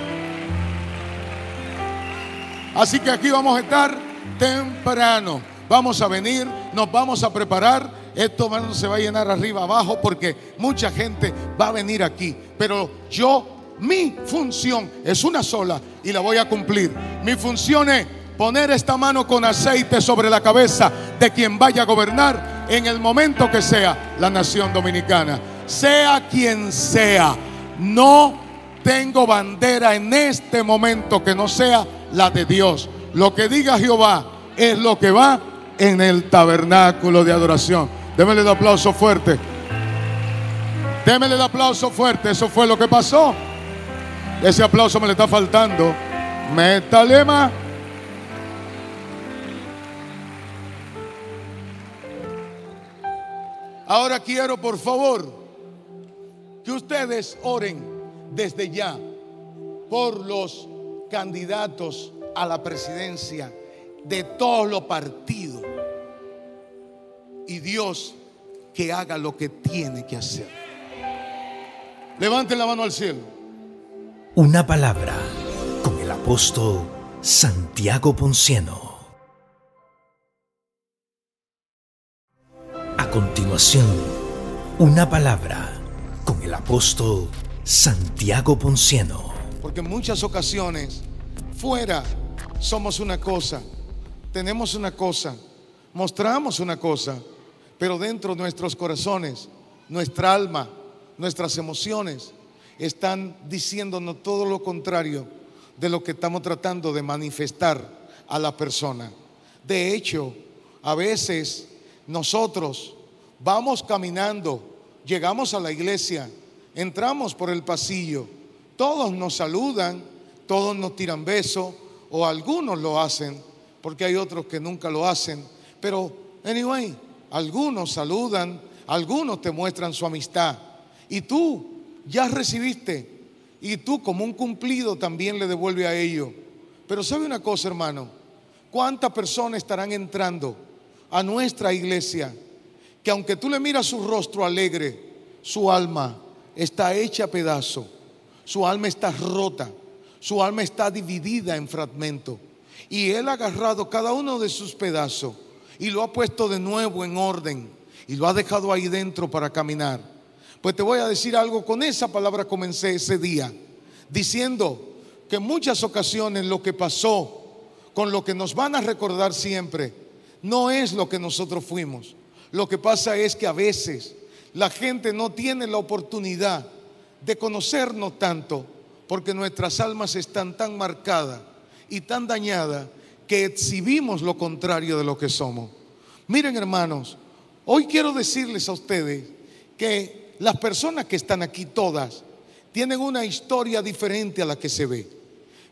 Así que aquí vamos a estar temprano. Vamos a venir, nos vamos a preparar. Esto no se va a llenar arriba abajo porque mucha gente va a venir aquí. Pero yo, mi función es una sola y la voy a cumplir. Mi función es poner esta mano con aceite sobre la cabeza de quien vaya a gobernar en el momento que sea la nación dominicana. Sea quien sea, no tengo bandera en este momento que no sea la de Dios. Lo que diga Jehová es lo que va en el tabernáculo de adoración. Démele el aplauso fuerte. Démele el aplauso fuerte. Eso fue lo que pasó. Ese aplauso me le está faltando. Metalema. Ahora quiero, por favor, que ustedes oren desde ya por los candidatos a la presidencia de todos los partidos. Y Dios que haga lo que tiene que hacer. Levanten la mano al cielo. Una palabra apóstol Santiago Ponciano. A continuación, una palabra con el apóstol Santiago Ponciano. Porque en muchas ocasiones, fuera somos una cosa, tenemos una cosa, mostramos una cosa, pero dentro de nuestros corazones, nuestra alma, nuestras emociones están diciéndonos todo lo contrario de lo que estamos tratando de manifestar a la persona. De hecho, a veces nosotros vamos caminando, llegamos a la iglesia, entramos por el pasillo, todos nos saludan, todos nos tiran besos, o algunos lo hacen, porque hay otros que nunca lo hacen, pero anyway, algunos saludan, algunos te muestran su amistad, y tú ya recibiste, y tú como un cumplido también le devuelve a ellos. Pero sabe una cosa, hermano, ¿cuántas personas estarán entrando a nuestra iglesia? Que aunque tú le miras su rostro alegre, su alma está hecha pedazo, su alma está rota, su alma está dividida en fragmentos. Y Él ha agarrado cada uno de sus pedazos y lo ha puesto de nuevo en orden y lo ha dejado ahí dentro para caminar. Pues te voy a decir algo, con esa palabra comencé ese día, diciendo que en muchas ocasiones lo que pasó, con lo que nos van a recordar siempre, no es lo que nosotros fuimos. Lo que pasa es que a veces la gente no tiene la oportunidad de conocernos tanto porque nuestras almas están tan marcadas y tan dañadas que exhibimos lo contrario de lo que somos. Miren hermanos, hoy quiero decirles a ustedes que las personas que están aquí todas tienen una historia diferente a la que se ve.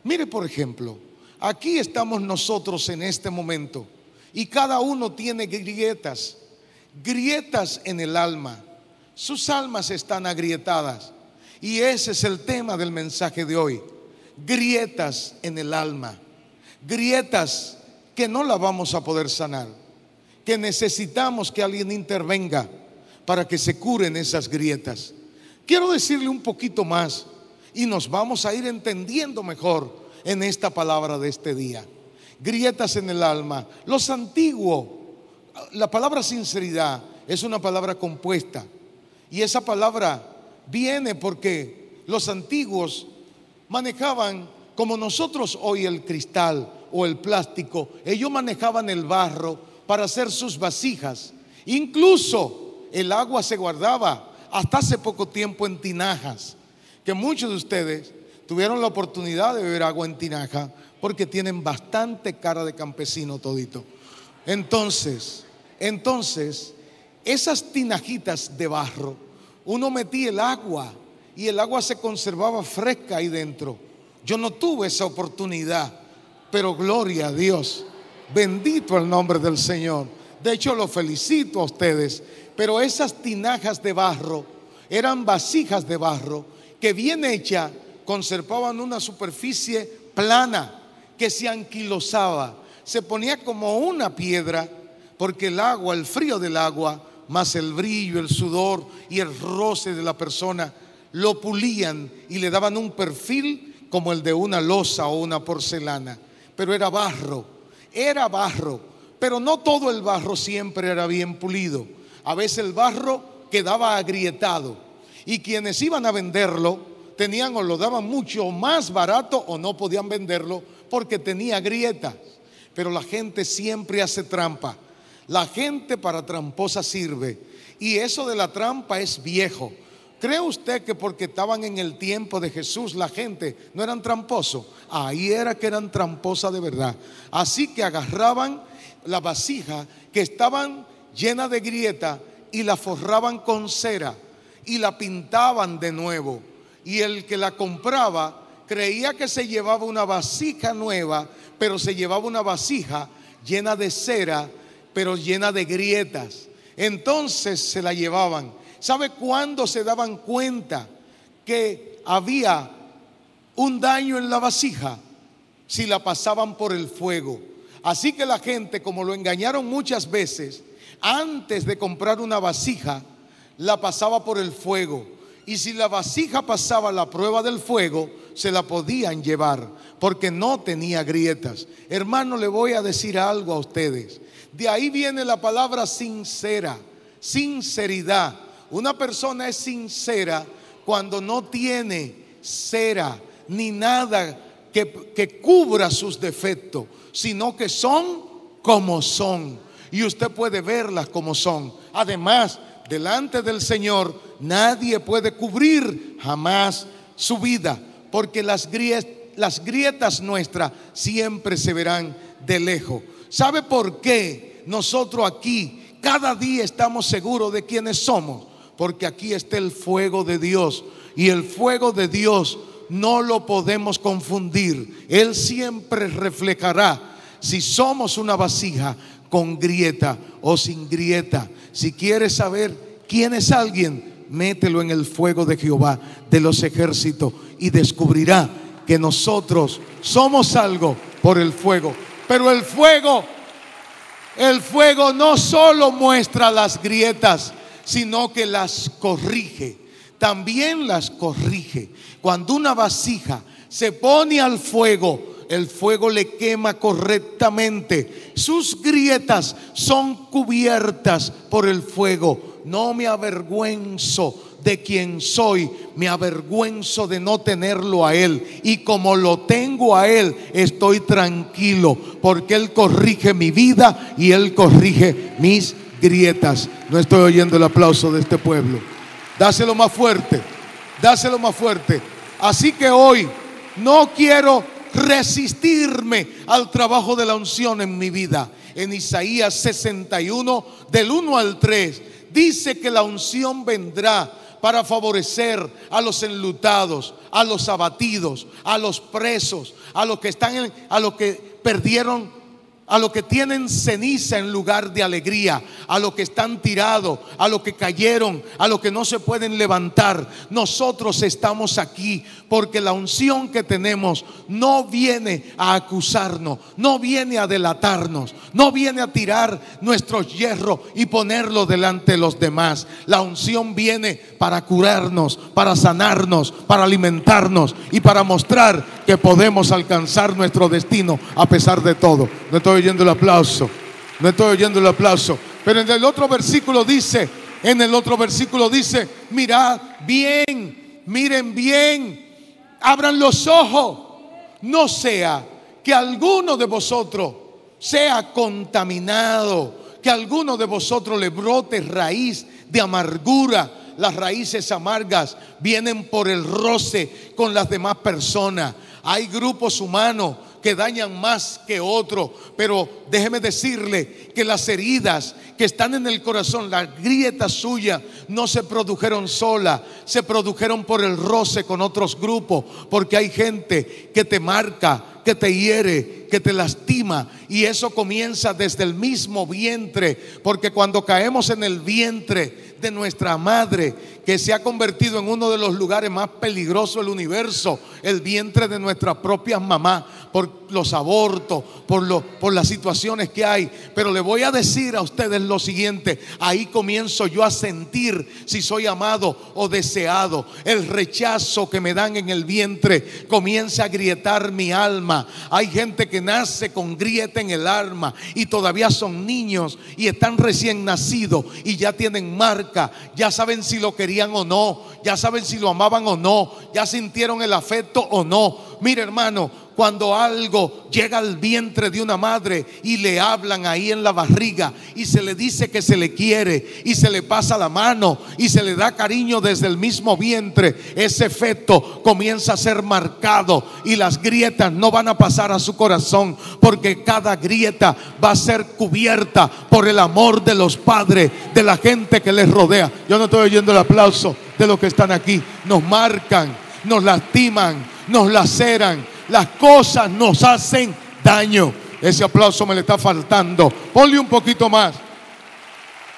Mire por ejemplo, aquí estamos nosotros en este momento y cada uno tiene grietas, grietas en el alma. Sus almas están agrietadas. Y ese es el tema del mensaje de hoy. Grietas en el alma. Grietas que no la vamos a poder sanar. Que necesitamos que alguien intervenga para que se curen esas grietas. Quiero decirle un poquito más y nos vamos a ir entendiendo mejor en esta palabra de este día. Grietas en el alma. Los antiguos, la palabra sinceridad es una palabra compuesta. Y esa palabra viene porque los antiguos manejaban como nosotros hoy el cristal o el plástico, ellos manejaban el barro para hacer sus vasijas. Incluso el agua se guardaba hasta hace poco tiempo en tinajas, que muchos de ustedes tuvieron la oportunidad de beber agua en tinaja porque tienen bastante cara de campesino todito. Entonces, entonces, esas tinajitas de barro, uno metía el agua y el agua se conservaba fresca ahí dentro. Yo no tuve esa oportunidad, pero gloria a Dios. Bendito el nombre del Señor. De hecho, lo felicito a ustedes. Pero esas tinajas de barro eran vasijas de barro que bien hecha conservaban una superficie plana que se anquilosaba. Se ponía como una piedra porque el agua, el frío del agua, más el brillo, el sudor y el roce de la persona, lo pulían y le daban un perfil como el de una losa o una porcelana. Pero era barro, era barro, pero no todo el barro siempre era bien pulido. A veces el barro quedaba agrietado y quienes iban a venderlo tenían o lo daban mucho más barato o no podían venderlo porque tenía grietas. Pero la gente siempre hace trampa. La gente para tramposa sirve. Y eso de la trampa es viejo. ¿Cree usted que porque estaban en el tiempo de Jesús la gente no eran tramposos? Ahí era que eran tramposas de verdad. Así que agarraban la vasija que estaban llena de grieta y la forraban con cera y la pintaban de nuevo. Y el que la compraba creía que se llevaba una vasija nueva, pero se llevaba una vasija llena de cera, pero llena de grietas. Entonces se la llevaban. ¿Sabe cuándo se daban cuenta que había un daño en la vasija? Si la pasaban por el fuego. Así que la gente, como lo engañaron muchas veces, antes de comprar una vasija, la pasaba por el fuego. Y si la vasija pasaba la prueba del fuego, se la podían llevar porque no tenía grietas. Hermano, le voy a decir algo a ustedes. De ahí viene la palabra sincera, sinceridad. Una persona es sincera cuando no tiene cera ni nada que, que cubra sus defectos, sino que son como son. Y usted puede verlas como son. Además, delante del Señor, nadie puede cubrir jamás su vida, porque las grietas, las nuestras siempre se verán de lejos. ¿Sabe por qué nosotros aquí cada día estamos seguros de quiénes somos? Porque aquí está el fuego de Dios y el fuego de Dios no lo podemos confundir. Él siempre reflejará si somos una vasija con grieta o sin grieta. Si quieres saber quién es alguien, mételo en el fuego de Jehová de los ejércitos y descubrirá que nosotros somos algo por el fuego. Pero el fuego, el fuego no solo muestra las grietas, sino que las corrige. También las corrige. Cuando una vasija se pone al fuego, el fuego le quema correctamente. Sus grietas son cubiertas por el fuego. No me avergüenzo de quien soy, me avergüenzo de no tenerlo a Él. Y como lo tengo a Él, estoy tranquilo, porque Él corrige mi vida y Él corrige mis grietas. No estoy oyendo el aplauso de este pueblo. Dáselo más fuerte, dáselo más fuerte. Así que hoy no quiero resistirme al trabajo de la unción en mi vida. En Isaías 61, del 1 al 3, dice que la unción vendrá para favorecer a los enlutados, a los abatidos, a los presos, a los que están a los que perdieron a los que tienen ceniza en lugar de alegría, a los que están tirados, a los que cayeron, a los que no se pueden levantar. Nosotros estamos aquí porque la unción que tenemos no viene a acusarnos, no viene a delatarnos, no viene a tirar nuestros hierros y ponerlo delante de los demás. La unción viene para curarnos, para sanarnos, para alimentarnos y para mostrar que podemos alcanzar nuestro destino a pesar de todo. No oyendo el aplauso, no estoy oyendo el aplauso. Pero en el otro versículo dice, en el otro versículo dice, mirad bien, miren bien, abran los ojos, no sea que alguno de vosotros sea contaminado, que alguno de vosotros le brote raíz de amargura. Las raíces amargas vienen por el roce con las demás personas. Hay grupos humanos que dañan más que otros, pero déjeme decirle que las heridas que están en el corazón, las grietas suyas, no se produjeron solas, se produjeron por el roce con otros grupos, porque hay gente que te marca, que te hiere, que te lastima. Y eso comienza desde el mismo vientre, porque cuando caemos en el vientre de nuestra madre, que se ha convertido en uno de los lugares más peligrosos del universo, el vientre de nuestra propia mamá, por los abortos, por, lo- por las situaciones que hay. Pero le voy a decir a ustedes lo siguiente, ahí comienzo yo a sentir si soy amado o deseado. El rechazo que me dan en el vientre comienza a grietar mi alma. Hay gente que nace con grieta en el alma y todavía son niños y están recién nacidos y ya tienen marca, ya saben si lo querían o no, ya saben si lo amaban o no, ya sintieron el afecto o no. Mire hermano, cuando algo llega al vientre de una madre y le hablan ahí en la barriga y se le dice que se le quiere y se le pasa la mano y se le da cariño desde el mismo vientre, ese efecto comienza a ser marcado y las grietas no van a pasar a su corazón porque cada grieta va a ser cubierta por el amor de los padres, de la gente que les rodea. Yo no estoy oyendo el aplauso de los que están aquí. Nos marcan, nos lastiman, nos laceran. Las cosas nos hacen daño. Ese aplauso me le está faltando. Ponle un poquito más.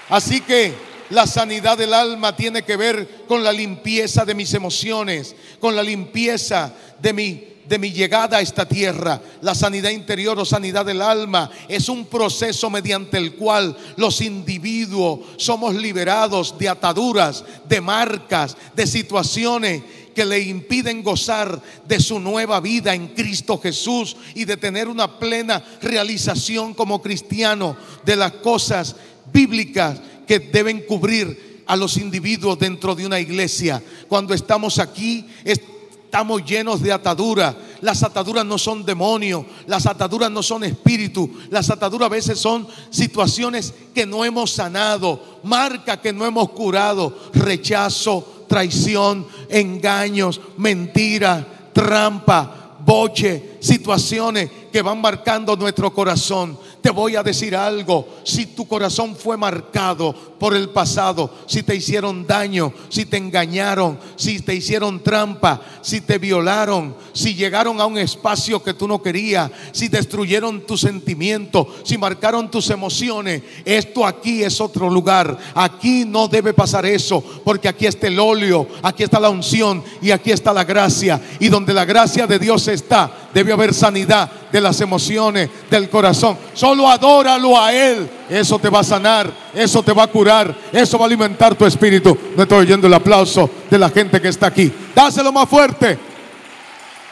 Así que la sanidad del alma tiene que ver con la limpieza de mis emociones, con la limpieza de mi de mi llegada a esta tierra. La sanidad interior o sanidad del alma es un proceso mediante el cual los individuos somos liberados de ataduras, de marcas, de situaciones que le impiden gozar de su nueva vida en Cristo Jesús y de tener una plena realización como cristiano de las cosas bíblicas que deben cubrir a los individuos dentro de una iglesia. Cuando estamos aquí, estamos llenos de ataduras. Las ataduras no son demonios, las ataduras no son espíritu, las ataduras a veces son situaciones que no hemos sanado, marca que no hemos curado, rechazo, traición, engaños, mentira, trampa, boche, situaciones que van marcando nuestro corazón. Te voy a decir algo, si tu corazón fue marcado por el pasado, si te hicieron daño, si te engañaron, si te hicieron trampa, si te violaron, si llegaron a un espacio que tú no querías, si destruyeron tus sentimientos, si marcaron tus emociones, esto aquí es otro lugar. Aquí no debe pasar eso, porque aquí está el óleo, aquí está la unción y aquí está la gracia. Y donde la gracia de Dios está, debe haber sanidad de las emociones, del corazón. Solo adóralo a Él. Eso te va a sanar, eso te va a curar, eso va a alimentar tu espíritu. No estoy oyendo el aplauso de la gente que está aquí. Dáselo más fuerte.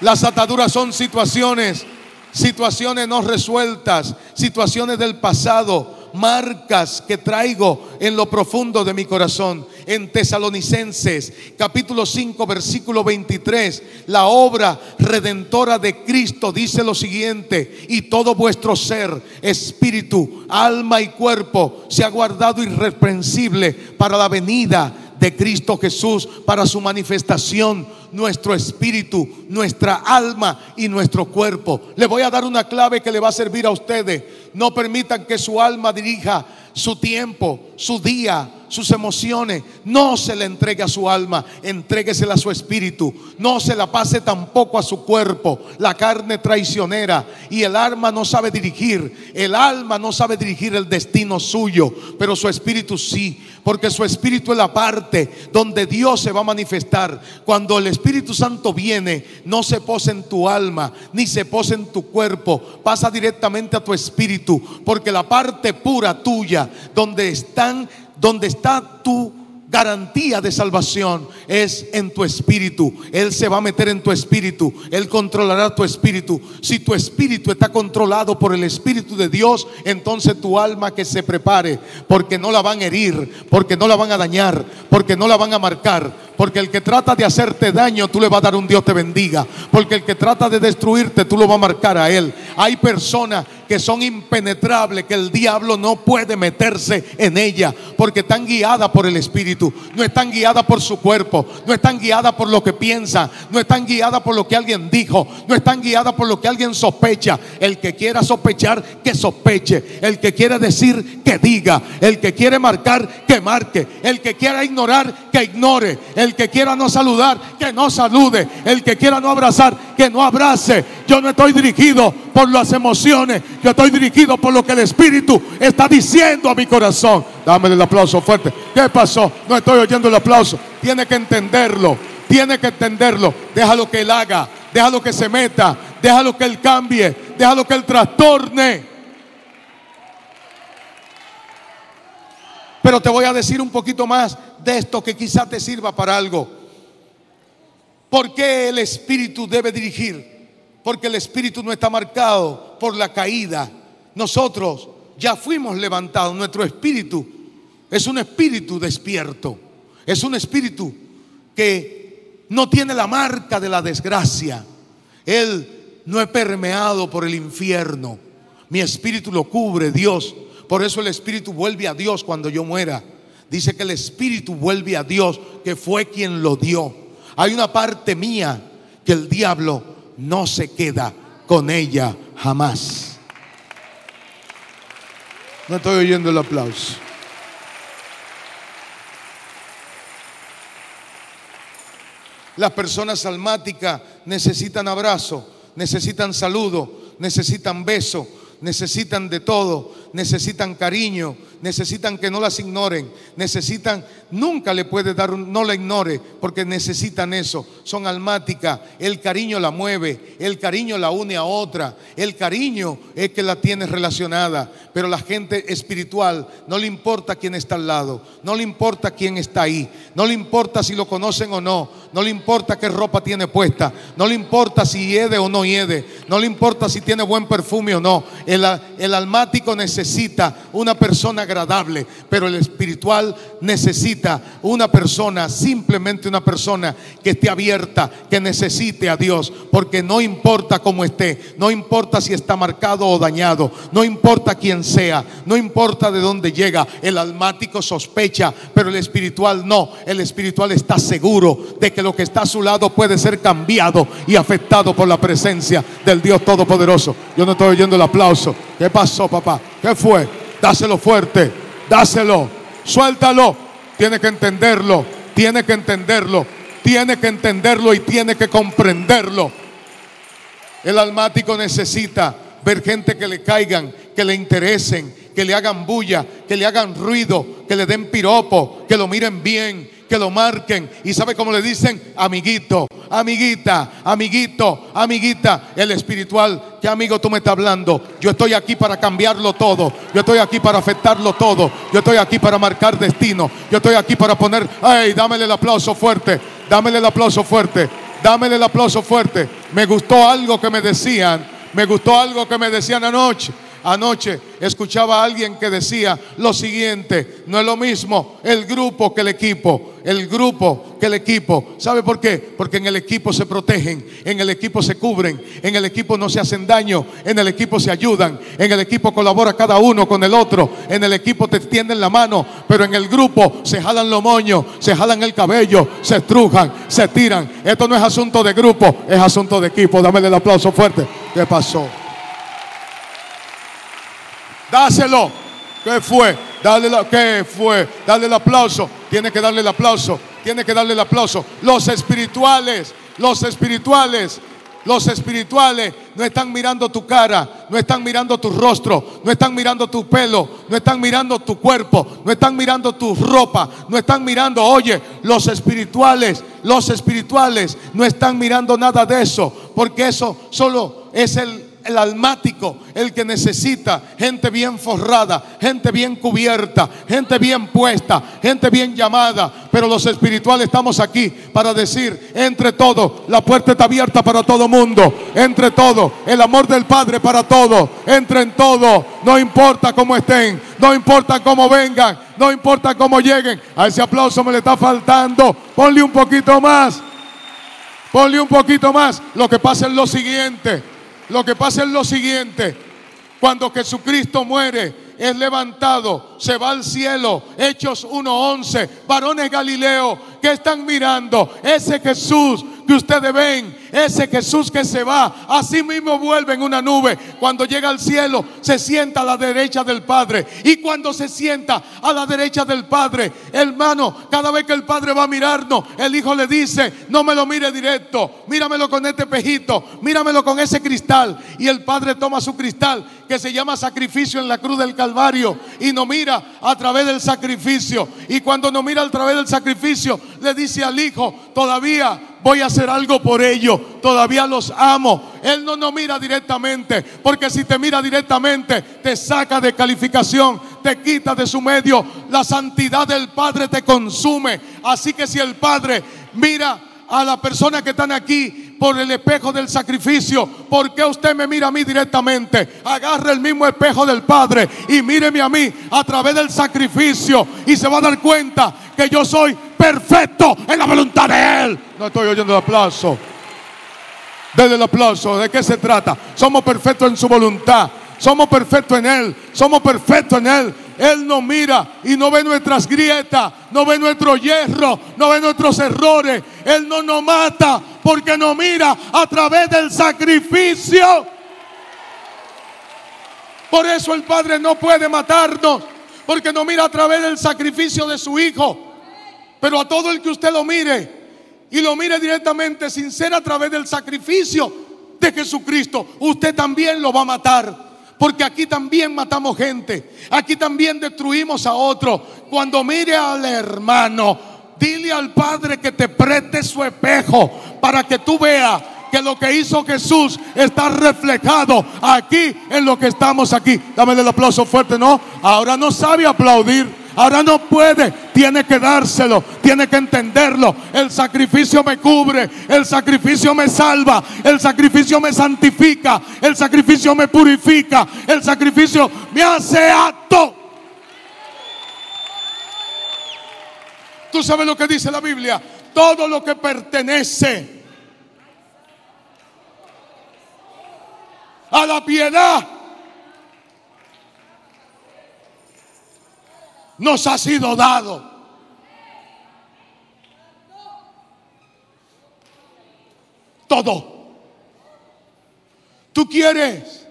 Las ataduras son situaciones, situaciones no resueltas, situaciones del pasado, marcas que traigo en lo profundo de mi corazón. En Tesalonicenses, capítulo 5, versículo 23, la obra redentora de Cristo dice lo siguiente, y todo vuestro ser, espíritu, alma y cuerpo, se ha guardado irreprensible para la venida de Cristo Jesús, para su manifestación nuestro espíritu, nuestra alma y nuestro cuerpo. Le voy a dar una clave que le va a servir a ustedes. No permitan que su alma dirija su tiempo, su día, sus emociones. No se le entregue a su alma, entréguesela a su espíritu. No se la pase tampoco a su cuerpo, la carne traicionera. Y el alma no sabe dirigir, el alma no sabe dirigir el destino suyo, pero su espíritu sí, porque su espíritu es la parte donde Dios se va a manifestar. Cuando el Espíritu Santo viene, no se posa en tu alma, ni se posa en tu cuerpo, pasa directamente a tu espíritu, porque la parte pura tuya, donde están, donde está tu garantía de salvación es en tu espíritu. Él se va a meter en tu espíritu. Él controlará tu espíritu. Si tu espíritu está controlado por el espíritu de Dios, entonces tu alma que se prepare, porque no la van a herir, porque no la van a dañar, porque no la van a marcar. Porque el que trata de hacerte daño, tú le vas a dar un Dios te bendiga. Porque el que trata de destruirte, tú lo vas a marcar a él. Hay personas que son impenetrables, que el diablo no puede meterse en ella, porque están guiadas por el Espíritu, no están guiadas por su cuerpo, no están guiadas por lo que piensan, no están guiadas por lo que alguien dijo, no están guiadas por lo que alguien sospecha. El que quiera sospechar, que sospeche. El que quiere decir, que diga. El que quiere marcar, que marque. El que quiera ignorar, que ignore. El que quiera no saludar, que no salude. El que quiera no abrazar, que no abrace. Yo no estoy dirigido por las emociones, yo estoy dirigido por lo que el Espíritu está diciendo a mi corazón. Dame el aplauso fuerte. ¿Qué pasó? No estoy oyendo el aplauso. Tiene que entenderlo. Tiene que entenderlo. Déjalo que él haga. Déjalo que se meta. Déjalo que él cambie. Déjalo que él trastorne. Pero te voy a decir un poquito más de esto que quizás te sirva para algo. ¿Por qué el Espíritu debe dirigir? Porque el Espíritu no está marcado por la caída. Nosotros ya fuimos levantados. Nuestro Espíritu es un Espíritu despierto. Es un Espíritu que no tiene la marca de la desgracia. Él no es permeado por el infierno. Mi espíritu lo cubre Dios. Por eso el espíritu vuelve a Dios cuando yo muera. Dice que el espíritu vuelve a Dios, que fue quien lo dio. Hay una parte mía que el diablo no se queda con ella jamás. No estoy oyendo el aplauso. Las personas almáticas necesitan abrazo, necesitan saludo, necesitan beso, necesitan de todo, necesitan cariño, necesitan que no las ignoren, necesitan, nunca le puede dar, no la ignore, porque necesitan eso, son almáticas, el cariño la mueve, el cariño la une a otra, el cariño es que la tiene relacionada, pero la gente espiritual no le importa quién está al lado, no le importa quién está ahí, no le importa si lo conocen o no no le importa qué ropa tiene puesta, no le importa si hiede o no hiede, no le importa si tiene buen perfume o no. El, el almático necesita una persona agradable, pero el espiritual necesita una persona, simplemente una persona que esté abierta, que necesite a Dios, porque no importa cómo esté, no importa si está marcado o dañado, no importa quién sea, no importa de dónde llega, el almático sospecha, pero el espiritual no, el espiritual está seguro de que lo que está a su lado puede ser cambiado y afectado por la presencia del Dios Todopoderoso. Yo no estoy oyendo el aplauso. ¿Qué pasó, papá? ¿Qué fue? Dáselo fuerte, dáselo, suéltalo. Tiene que entenderlo, tiene que entenderlo, tiene que entenderlo y tiene que comprenderlo. El almático necesita ver gente que le caigan, que le interesen, que le hagan bulla, que le hagan ruido, que le den piropo, que lo miren bien, que lo marquen. Y sabe cómo le dicen, amiguito, amiguita, amiguito, amiguita. El espiritual, ¿qué amigo tú me estás hablando? Yo estoy aquí para cambiarlo todo. Yo estoy aquí para afectarlo todo. Yo estoy aquí para marcar destino. Yo estoy aquí para poner, ay, dámele el aplauso fuerte. Dámele el aplauso fuerte. Dámele el aplauso fuerte. Me gustó algo que me decían. Me gustó algo que me decían anoche. Anoche escuchaba a alguien que decía lo siguiente, no es lo mismo el grupo que el equipo, el grupo que el equipo. ¿Sabe por qué? Porque en el equipo se protegen, en el equipo se cubren, en el equipo no se hacen daño, en el equipo se ayudan, en el equipo colabora cada uno con el otro, en el equipo te tienden la mano, pero en el grupo se jalan los moños, se jalan el cabello, se estrujan, se tiran. Esto no es asunto de grupo, es asunto de equipo. Dámele el aplauso fuerte. ¿Qué pasó? Dáselo. ¿Qué fue? Dale la, ¿Qué fue? Dale el aplauso. Tiene que darle el aplauso. Tiene que darle el aplauso. Los espirituales, los espirituales, los espirituales no están mirando tu cara, no están mirando tu rostro, no están mirando tu pelo, no están mirando tu cuerpo, no están mirando tu ropa, no están mirando, oye, los espirituales, los espirituales no están mirando nada de eso, porque eso solo es el el almático, el que necesita gente bien forrada, gente bien cubierta, gente bien puesta, gente bien llamada. Pero los espirituales estamos aquí para decir, entre todo, la puerta está abierta para todo mundo. Entre todo, el amor del Padre para todo. Entre en todo, no importa cómo estén, no importa cómo vengan, no importa cómo lleguen. A ese aplauso me le está faltando. Ponle un poquito más. Ponle un poquito más. Lo que pasa es lo siguiente. Lo que pasa es lo siguiente. Cuando Jesucristo muere, es levantado, se va al cielo. Hechos 1.11. Varones Galileo, ¿qué están mirando? Ese Jesús que ustedes ven, ese Jesús que se va, así mismo vuelve en una nube. Cuando llega al cielo, se sienta a la derecha del Padre. Y cuando se sienta a la derecha del Padre, hermano, cada vez que el Padre va a mirarnos, el Hijo le dice, no me lo mire directo, míramelo con este pejito, míramelo con ese cristal. Y el Padre toma su cristal, que se llama sacrificio en la cruz del Calvario, y nos mira a través del sacrificio. Y cuando nos mira a través del sacrificio, le dice al Hijo, todavía voy a hacer algo por ellos. Todavía los amo. Él no nos mira directamente, porque si te mira directamente, te saca de calificación, te quita de su medio. La santidad del Padre te consume. Así que si el Padre mira a la persona que están aquí por el espejo del sacrificio, ¿por qué usted me mira a mí directamente? Agarre el mismo espejo del Padre y míreme a mí a través del sacrificio y se va a dar cuenta que yo soy perfecto en la voluntad de Él. No estoy oyendo el aplauso. Denle el aplauso. ¿De qué se trata? Somos perfectos en su voluntad. Somos perfectos en Él. Somos perfectos en Él. Él nos mira y no ve nuestras grietas, no ve nuestro hierro, no ve nuestros errores. Él no nos mata porque nos mira a través del sacrificio. Por eso el Padre no puede matarnos, porque nos mira a través del sacrificio de su Hijo. Pero a todo el que usted lo mire y lo mire directamente sin ser a través del sacrificio de Jesucristo, usted también lo va a matar. Porque aquí también matamos gente. Aquí también destruimos a otro. Cuando mire al hermano, dile al Padre que te preste su espejo para que tú veas que lo que hizo Jesús está reflejado aquí en lo que estamos aquí. Dame el aplauso fuerte, ¿no? Ahora no sabe aplaudir. Ahora no puede, tiene que dárselo, tiene que entenderlo. El sacrificio me cubre, el sacrificio me salva, el sacrificio me santifica, el sacrificio me purifica, el sacrificio me hace apto. Tú sabes lo que dice la Biblia, todo lo que pertenece a la piedad nos ha sido dado. Todo. Tú quieres,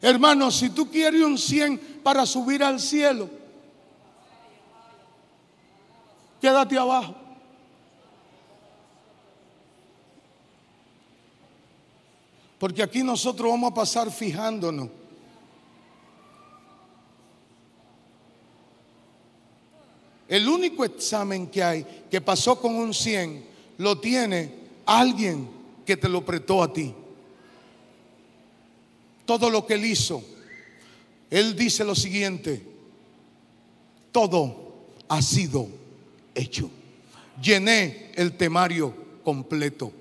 hermano, si tú quieres un 100 para subir al cielo, quédate abajo. Porque aquí nosotros vamos a pasar fijándonos. El único examen que hay que pasó con un 100 lo tiene alguien que te lo prestó a ti. Todo lo que él hizo, él dice lo siguiente, todo ha sido hecho. Llené el temario completo.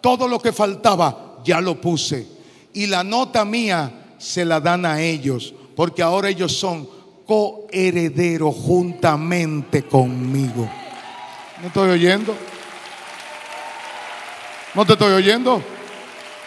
Todo lo que faltaba ya lo puse. Y la nota mía se la dan a ellos, porque ahora ellos son coherederos juntamente conmigo. ¿No estoy oyendo? ¿No te estoy oyendo?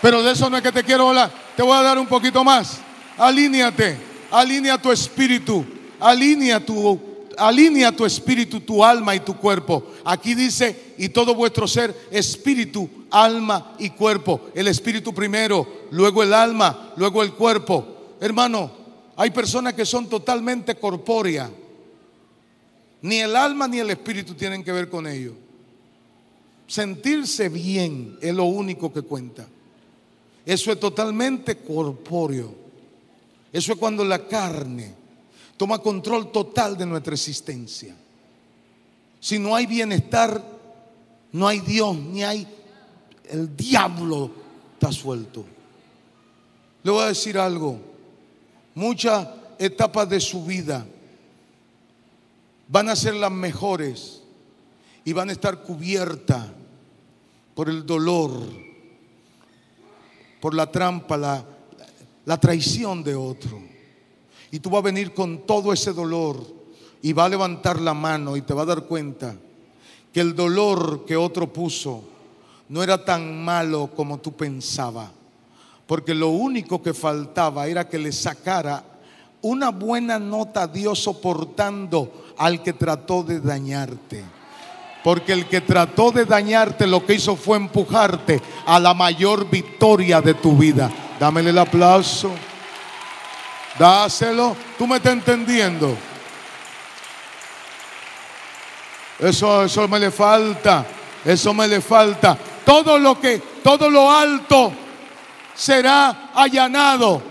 Pero de eso no es que te quiero hablar. Te voy a dar un poquito más. Alíneate, alinea tu espíritu, alinea tu, alinea tu espíritu, tu alma y tu cuerpo. Aquí dice, y todo vuestro ser, espíritu, alma y cuerpo. El espíritu primero, luego el alma, luego el cuerpo. Hermano, hay personas que son totalmente corpóreas. Ni el alma ni el espíritu tienen que ver con ello. Sentirse bien es lo único que cuenta. Eso es totalmente corpóreo. Eso es cuando la carne toma control total de nuestra existencia. Si no hay bienestar, no hay Dios, ni hay el diablo está suelto. Le voy a decir algo. Muchas etapas de su vida van a ser las mejores y van a estar cubiertas por el dolor, por la trampa, la, traición de otro. Y tú vas a venir con todo ese dolor y va a levantar la mano y te va a dar cuenta que el dolor que otro puso no era tan malo como tú pensabas. Porque lo único que faltaba era que le sacara una buena nota a Dios soportando al que trató de dañarte. Porque el que trató de dañarte lo que hizo fue empujarte a la mayor victoria de tu vida. Dámele el aplauso. Dáselo. Tú me estás entendiendo. Eso, eso me le falta. Eso me le falta. Todo lo que, todo lo alto será allanado.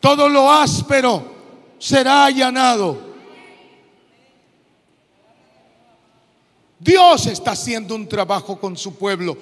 Todo lo áspero será allanado. Dios está haciendo un trabajo con su pueblo.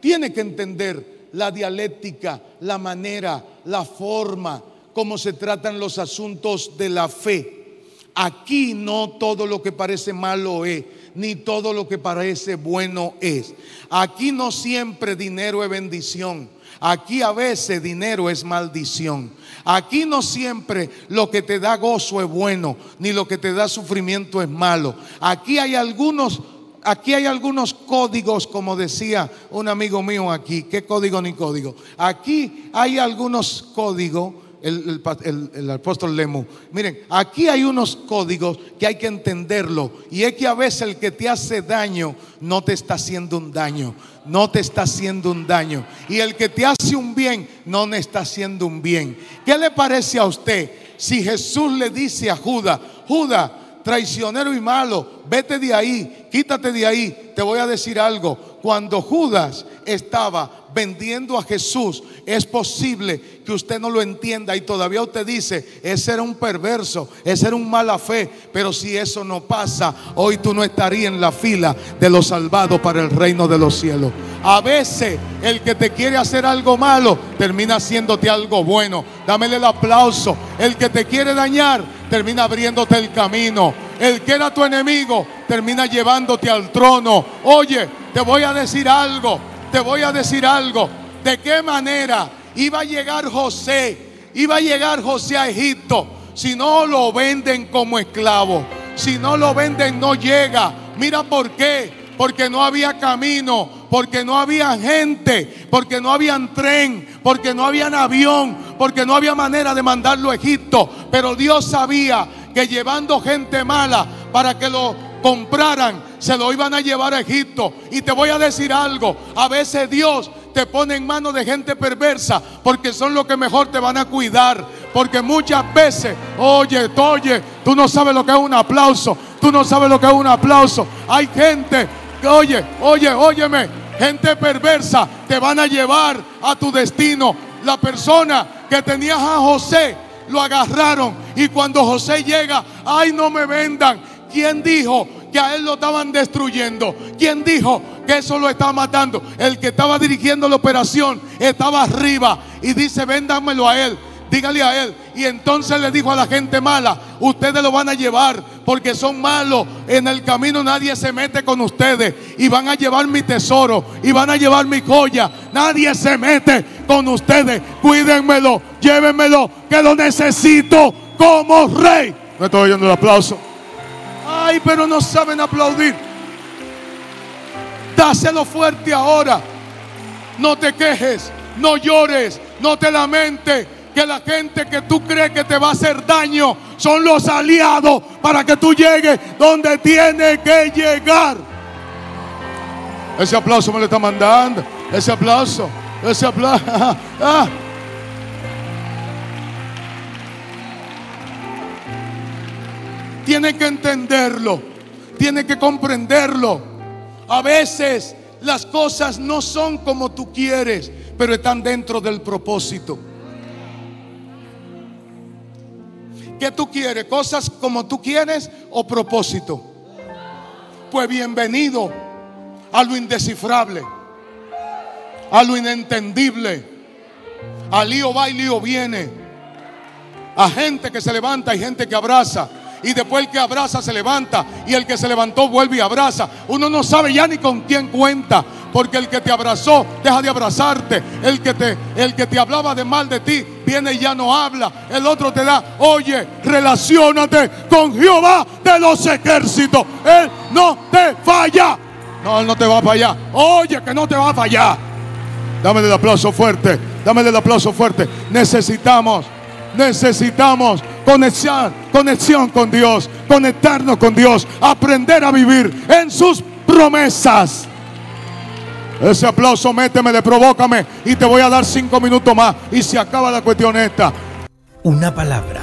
Tiene que entender la dialéctica, la manera, la forma, cómo se tratan los asuntos de la fe. Aquí no todo lo que parece malo es, ni todo lo que parece bueno es. Aquí no siempre dinero es bendición. Aquí a veces dinero es maldición. Aquí no siempre lo que te da gozo es bueno, ni lo que te da sufrimiento es malo. Aquí hay algunos aquí hay algunos códigos, como decía un amigo mío aquí. ¿Qué código ni código? Aquí hay algunos códigos. El, el, apóstol Lemu. Miren, aquí hay unos códigos que hay que entenderlo. Y es que a veces el que te hace daño no te está haciendo un daño. No te está haciendo un daño. Y el que te hace un bien no me está haciendo un bien. ¿Qué le parece a usted si Jesús le dice a Judas, Judas, traicionero y malo, vete de ahí, quítate de ahí. Te voy a decir algo, cuando Judas estaba vendiendo a Jesús, es posible que usted no lo entienda y todavía usted dice, ese era un perverso, ese era un mala fe, pero si eso no pasa, hoy tú no estarías en la fila de los salvados para el reino de los cielos. A veces el que te quiere hacer algo malo termina haciéndote algo bueno. Dámele el aplauso. El que te quiere dañar termina abriéndote el camino. El que era tu enemigo termina llevándote al trono. Oye, te voy a decir algo, te voy a decir algo. ¿De qué manera iba a llegar José? Iba a llegar José a Egipto. Si no lo venden como esclavo, si no lo venden no llega. Mira por qué. Porque no había camino, porque no había gente, porque no había tren, porque no había avión, porque no había manera de mandarlo a Egipto. Pero Dios sabía que llevando gente mala para que lo compraran, se lo iban a llevar a Egipto. Y te voy a decir algo, a veces Dios te pone en manos de gente perversa porque son los que mejor te van a cuidar. Porque muchas veces, oye, oye, tú no sabes lo que es un aplauso, tú no sabes lo que es un aplauso. Hay gente que, oye, oye, óyeme, gente perversa te van a llevar a tu destino. La persona que tenías a José lo agarraron y cuando José llega, ay, no me vendan. ¿Quién dijo a él lo estaban destruyendo? ¿Quién dijo que eso lo estaba matando? El que estaba dirigiendo la operación estaba arriba y dice, véndanmelo a él. Dígale a él. Y entonces le dijo a la gente mala, ustedes lo van a llevar porque son malos. En el camino nadie se mete con ustedes. Y van a llevar mi tesoro. Y van a llevar mi joya. Nadie se mete con ustedes. Cuídenmelo. Llévenmelo. Que lo necesito como rey. Me estoy oyendo el aplauso. Ay, pero no saben aplaudir. Dáselo fuerte ahora. No te quejes, no llores, no te lamentes. Que la gente que tú crees que te va a hacer daño son los aliados para que tú llegues donde tienes que llegar. Ese aplauso me lo está mandando. Ese aplauso, ese aplauso. Ah. Tiene que entenderlo, tiene que comprenderlo. A veces las cosas no son como tú quieres, pero están dentro del propósito. ¿Qué tú quieres? ¿Cosas como tú quieres o propósito? Pues bienvenido a lo indescifrable, a lo inentendible. A lío va y lío viene. A gente que se levanta y gente que abraza. Y después el que abraza se levanta. Y el que se levantó vuelve y abraza. Uno no sabe ya ni con quién cuenta. Porque el que te abrazó deja de abrazarte. El que te, el que te hablaba de mal de ti viene y ya no habla. El otro te da, oye, relacionate con Jehová de los ejércitos. Él no te falla. No, él no te va a fallar. Oye, que no te va a fallar. Dame el aplauso fuerte. Dame el aplauso fuerte. Necesitamos, necesitamos conexión, conexión con Dios, conectarnos con Dios, aprender a vivir en sus promesas. Ese aplauso métemele, provócame y te voy a dar cinco minutos más y se acaba la cuestión esta. Una palabra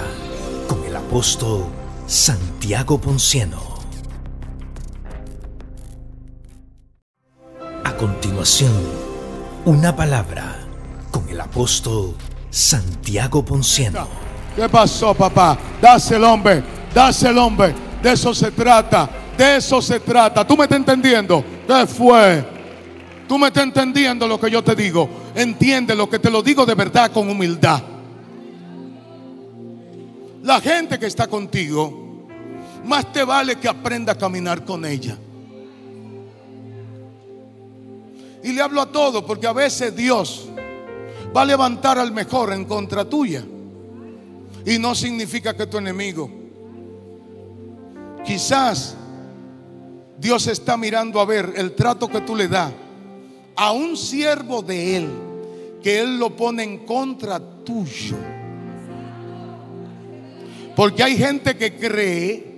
con el apóstol Santiago Ponciano. A continuación, una palabra con el apóstol Santiago Ponciano. ¿Qué pasó, papá? Dase el hombre, dase el hombre. De eso se trata, de eso se trata. ¿Tú me estás entendiendo? ¿Qué fue? ¿Tú me estás entendiendo lo que yo te digo? Entiende lo que te lo digo de verdad con humildad. La gente que está contigo, más te vale que aprenda a caminar con ella. Y le hablo a todos porque a veces Dios va a levantar al mejor en contra tuya. Y no significa que tu enemigo. Quizás Dios está mirando a ver el trato que tú le das a un siervo de Él, que Él lo pone en contra tuyo. Porque hay gente que cree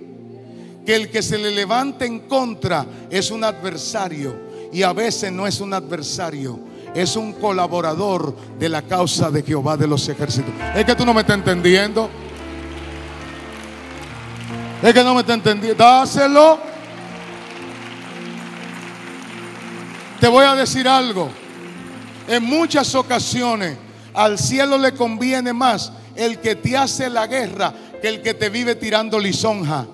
que el que se le levanta en contra es un adversario y a veces no es un adversario, es un colaborador de la causa de Jehová de los ejércitos. Es que tú no me estás entendiendo. Es que no me estás entendiendo. Dáselo. Te voy a decir algo. En muchas ocasiones al cielo le conviene más el que te hace la guerra que el que te vive tirando lisonja.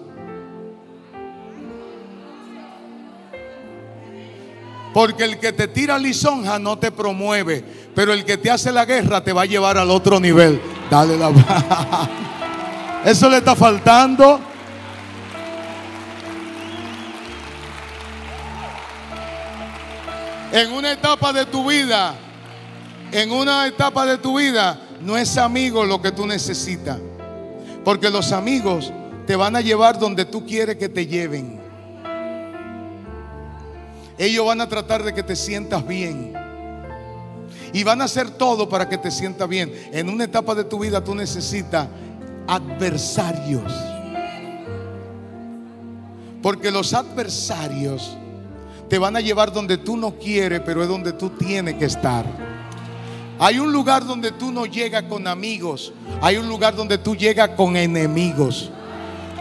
Porque el que te tira lisonja no te promueve, pero el que te hace la guerra te va a llevar al otro nivel. Dale la Eso le está faltando. En una etapa de tu vida, en una etapa de tu vida, no es amigo lo que tú necesitas. Porque los amigos te van a llevar donde tú quieres que te lleven. Ellos van a tratar de que te sientas bien. Y van a hacer todo para que te sientas bien. En una etapa de tu vida tú necesitas adversarios. Porque los adversarios te van a llevar donde tú no quieres, pero es donde tú tienes que estar. Hay un lugar donde tú no llegas con amigos. Hay un lugar donde tú llegas con enemigos.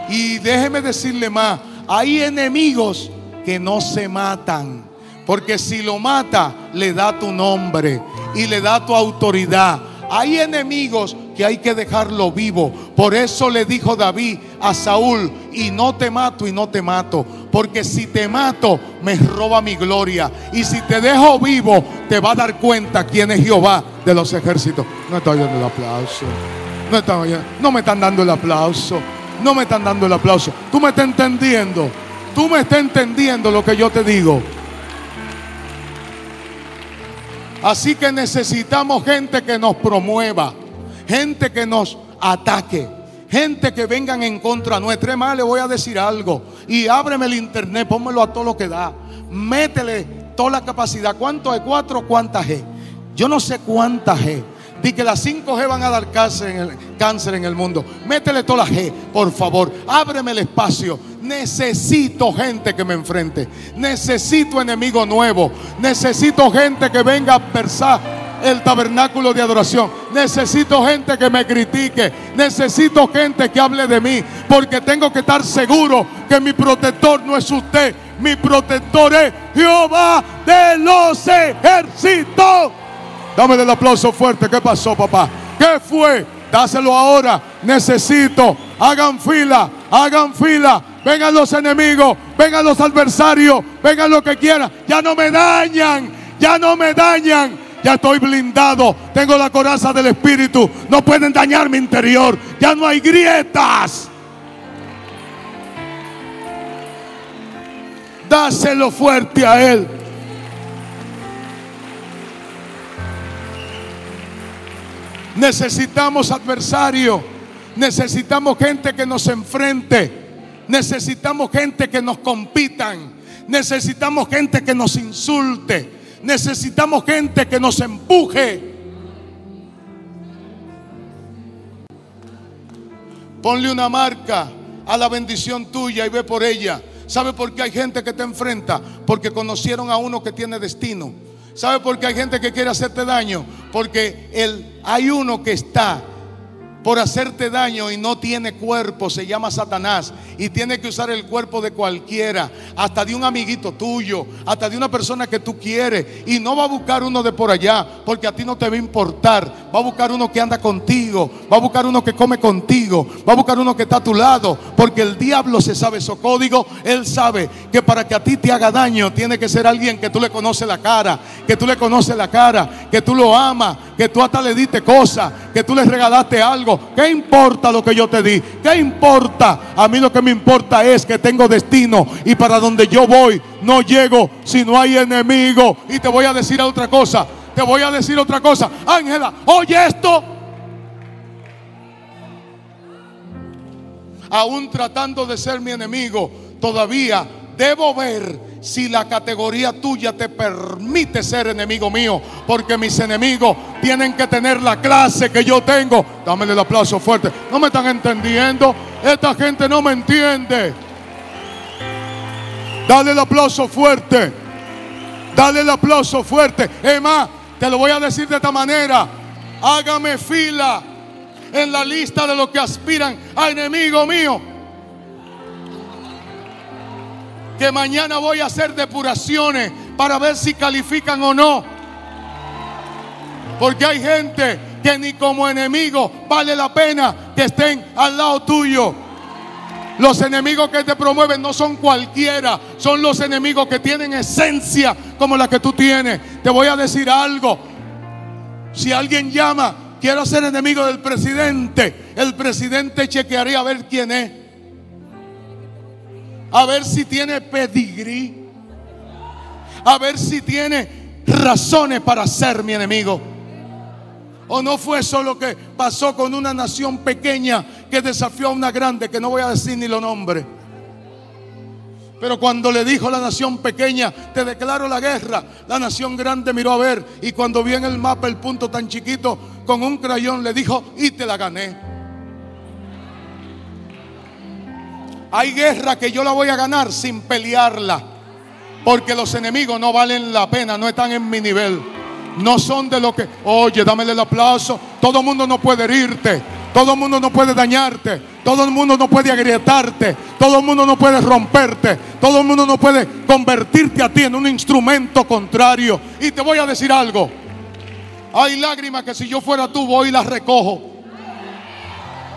Y déjeme decirle más, hay enemigos que no se matan. Porque si lo mata, le da tu nombre y le da tu autoridad. Hay enemigos que hay que dejarlo vivo. Por eso le dijo David a Saúl, y no te mato y no te mato. Porque si te mato, me roba mi gloria. Y si te dejo vivo, te va a dar cuenta quién es Jehová de los ejércitos. No estoy dando el aplauso. No, oyendo- no me están dando el aplauso. No me están dando el aplauso. Tú me estás entendiendo. Tú me estás entendiendo lo que yo te digo. Así que necesitamos gente que nos promueva, gente que nos ataque, gente que vengan en contra nuestra. Es más, le voy a decir algo. Y ábreme el internet, pónmelo a todo lo que da. Métele toda la capacidad. ¿Cuánto es 4? ¿Cuántas G? Yo no sé cuántas G. Di que las 5G van a dar cáncer en, el, cáncer en el mundo. Métele toda la G, por favor. Ábreme el espacio. Necesito gente que me enfrente. Necesito enemigo nuevo. Necesito gente que venga a persar el tabernáculo de adoración. Necesito gente que me critique. Necesito gente que hable de mí. Porque tengo que estar seguro que mi protector no es usted. Mi protector es Jehová de los ejércitos. Dame el aplauso fuerte. ¿Qué pasó, papá? ¿Qué fue? Dáselo ahora. Necesito. Hagan fila. Hagan fila. Vengan los enemigos. Vengan los adversarios. Vengan lo que quieran. Ya no me dañan. Ya no me dañan. Ya estoy blindado. Tengo la coraza del Espíritu. No pueden dañar mi interior. Ya no hay grietas. Dáselo fuerte a Él. Necesitamos adversario. Necesitamos gente que nos enfrente. Necesitamos gente que nos compitan. Necesitamos gente que nos insulte. Necesitamos gente que nos empuje. Ponle una marca a la bendición tuya y ve por ella. ¿Sabe por qué hay gente que te enfrenta? Porque conocieron a uno que tiene destino. ¿Sabe por qué hay gente que quiere hacerte daño? Porque el, hay uno que está por hacerte daño y no tiene cuerpo, se llama Satanás y tiene que usar el cuerpo de cualquiera, hasta de un amiguito tuyo, hasta de una persona que tú quieres y no va a buscar uno de por allá, porque a ti no te va a importar, va a buscar uno que anda contigo, va a buscar uno que come contigo, va a buscar uno que está a tu lado, porque el diablo se sabe su código, él sabe que para que a ti te haga daño tiene que ser alguien que tú le conoces la cara, que tú le conoces la cara, que tú lo amas, que tú hasta le diste cosas, que tú le regalaste algo. ¿Qué importa lo que yo te di? ¿Qué importa? A mí lo que me importa es que tengo destino y para donde yo voy no llego si no hay enemigo. Y te voy a decir otra cosa. Te voy a decir otra cosa. Ángela, oye esto. Aún tratando de ser mi enemigo, todavía debo ver si la categoría tuya te permite ser enemigo mío. Porque mis enemigos tienen que tener la clase que yo tengo. Dámele el aplauso fuerte. No me están entendiendo. Esta gente no me entiende. Dale el aplauso fuerte. Dale el aplauso fuerte. Es más, te lo voy a decir de esta manera. Hágame fila en la lista de los que aspiran a enemigo mío. Que mañana voy a hacer depuraciones para ver si califican o no. Porque hay gente que ni como enemigo vale la pena que estén al lado tuyo. Los enemigos que te promueven no son cualquiera, son los enemigos que tienen esencia como la que tú tienes. Te voy a decir algo. Si alguien llama quiero ser enemigo del presidente. El presidente chequearía a ver quién es. A ver si tiene pedigrí. A ver si tiene razones para ser mi enemigo. ¿O no fue eso lo que pasó con una nación pequeña que desafió a una grande, que no voy a decir ni lo nombre? Pero cuando le dijo la nación pequeña, te declaro la guerra, la nación grande miró a ver y cuando vio en el mapa el punto tan chiquito, con un crayón le dijo, y te la gané. Hay guerra que yo la voy a ganar sin pelearla, porque los enemigos no valen la pena, no están en mi nivel. No son de lo que, oye, dámele el aplauso. Todo el mundo no puede herirte. Todo el mundo no puede dañarte. Todo el mundo no puede agrietarte. Todo el mundo no puede romperte. Todo el mundo no puede convertirte a ti en un instrumento contrario. Y te voy a decir algo. Hay lágrimas que si yo fuera tú voy y las recojo.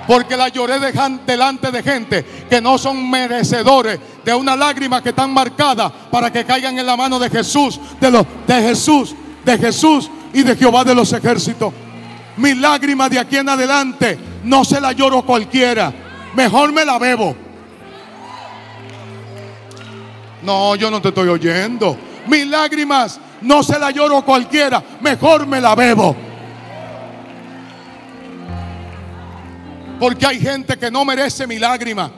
Porque la lloré delante de gente que no son merecedores de una lágrima que están marcadas para que caigan en la mano de Jesús, de, de Jesús, de Jesús y de Jehová de los ejércitos. Mi lágrima de aquí en adelante no se la lloro cualquiera. Mejor me la bebo. No, yo no te estoy oyendo. Mis lágrimas no se la lloro cualquiera. Mejor me la bebo. Porque hay gente que no merece mi lágrima.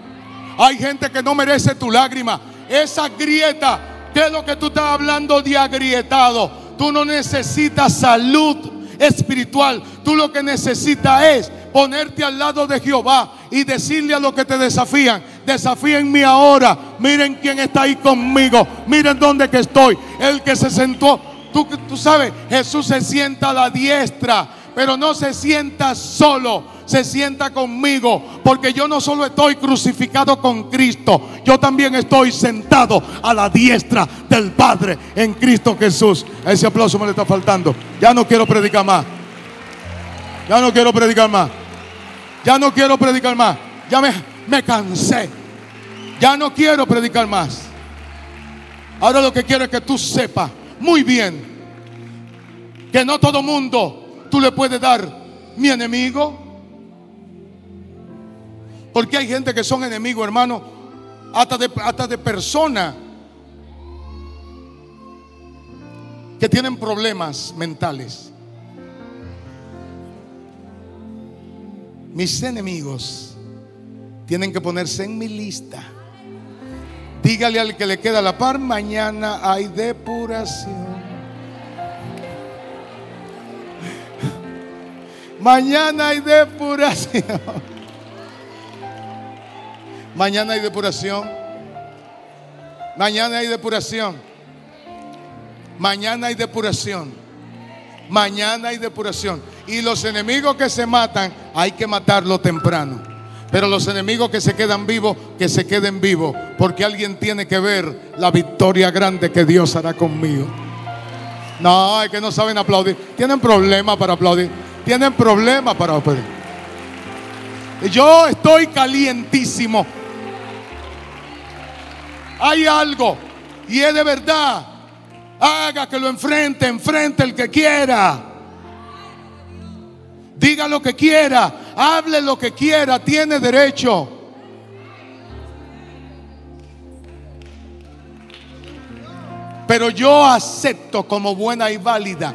Hay gente que no merece tu lágrima. Esa grieta, ¿qué es lo que tú estás hablando de agrietado? Tú no necesitas salud espiritual. Tú lo que necesitas es ponerte al lado de Jehová y decirle a los que te desafían, desafíenme ahora. Miren quién está ahí conmigo. Miren dónde que estoy. El que se sentó. Tú, tú sabes, Jesús se sienta a la diestra, pero no se sienta solo se sienta conmigo, porque yo no solo estoy crucificado con Cristo, yo también estoy sentado a la diestra del Padre en Cristo Jesús. Ese aplauso me le está faltando. Ya no quiero predicar más. Ya no quiero predicar más. Ya no quiero predicar más. Ya me, me cansé. Ya no quiero predicar más. Ahora lo que quiero es que tú sepas muy bien que no todo mundo tú le puedes dar mi enemigo. Porque hay gente que son enemigos, hermano, hasta de, hasta de personas que tienen problemas mentales. Mis enemigos tienen que ponerse en mi lista. Dígale al que le queda la par, mañana hay depuración. Mañana hay depuración. Mañana hay depuración. Mañana hay depuración. Mañana hay depuración. Mañana hay depuración. Y los enemigos que se matan, hay que matarlo temprano. Pero los enemigos que se quedan vivos, que se queden vivos. Porque alguien tiene que ver la victoria grande que Dios hará conmigo. No, es que no saben aplaudir. Tienen problemas para aplaudir. Tienen problemas para aplaudir. Yo estoy calientísimo. Hay algo y es de verdad. Haga que lo enfrente, enfrente el que quiera. Diga lo que quiera, hable lo que quiera, tiene derecho. Pero yo acepto como buena y válida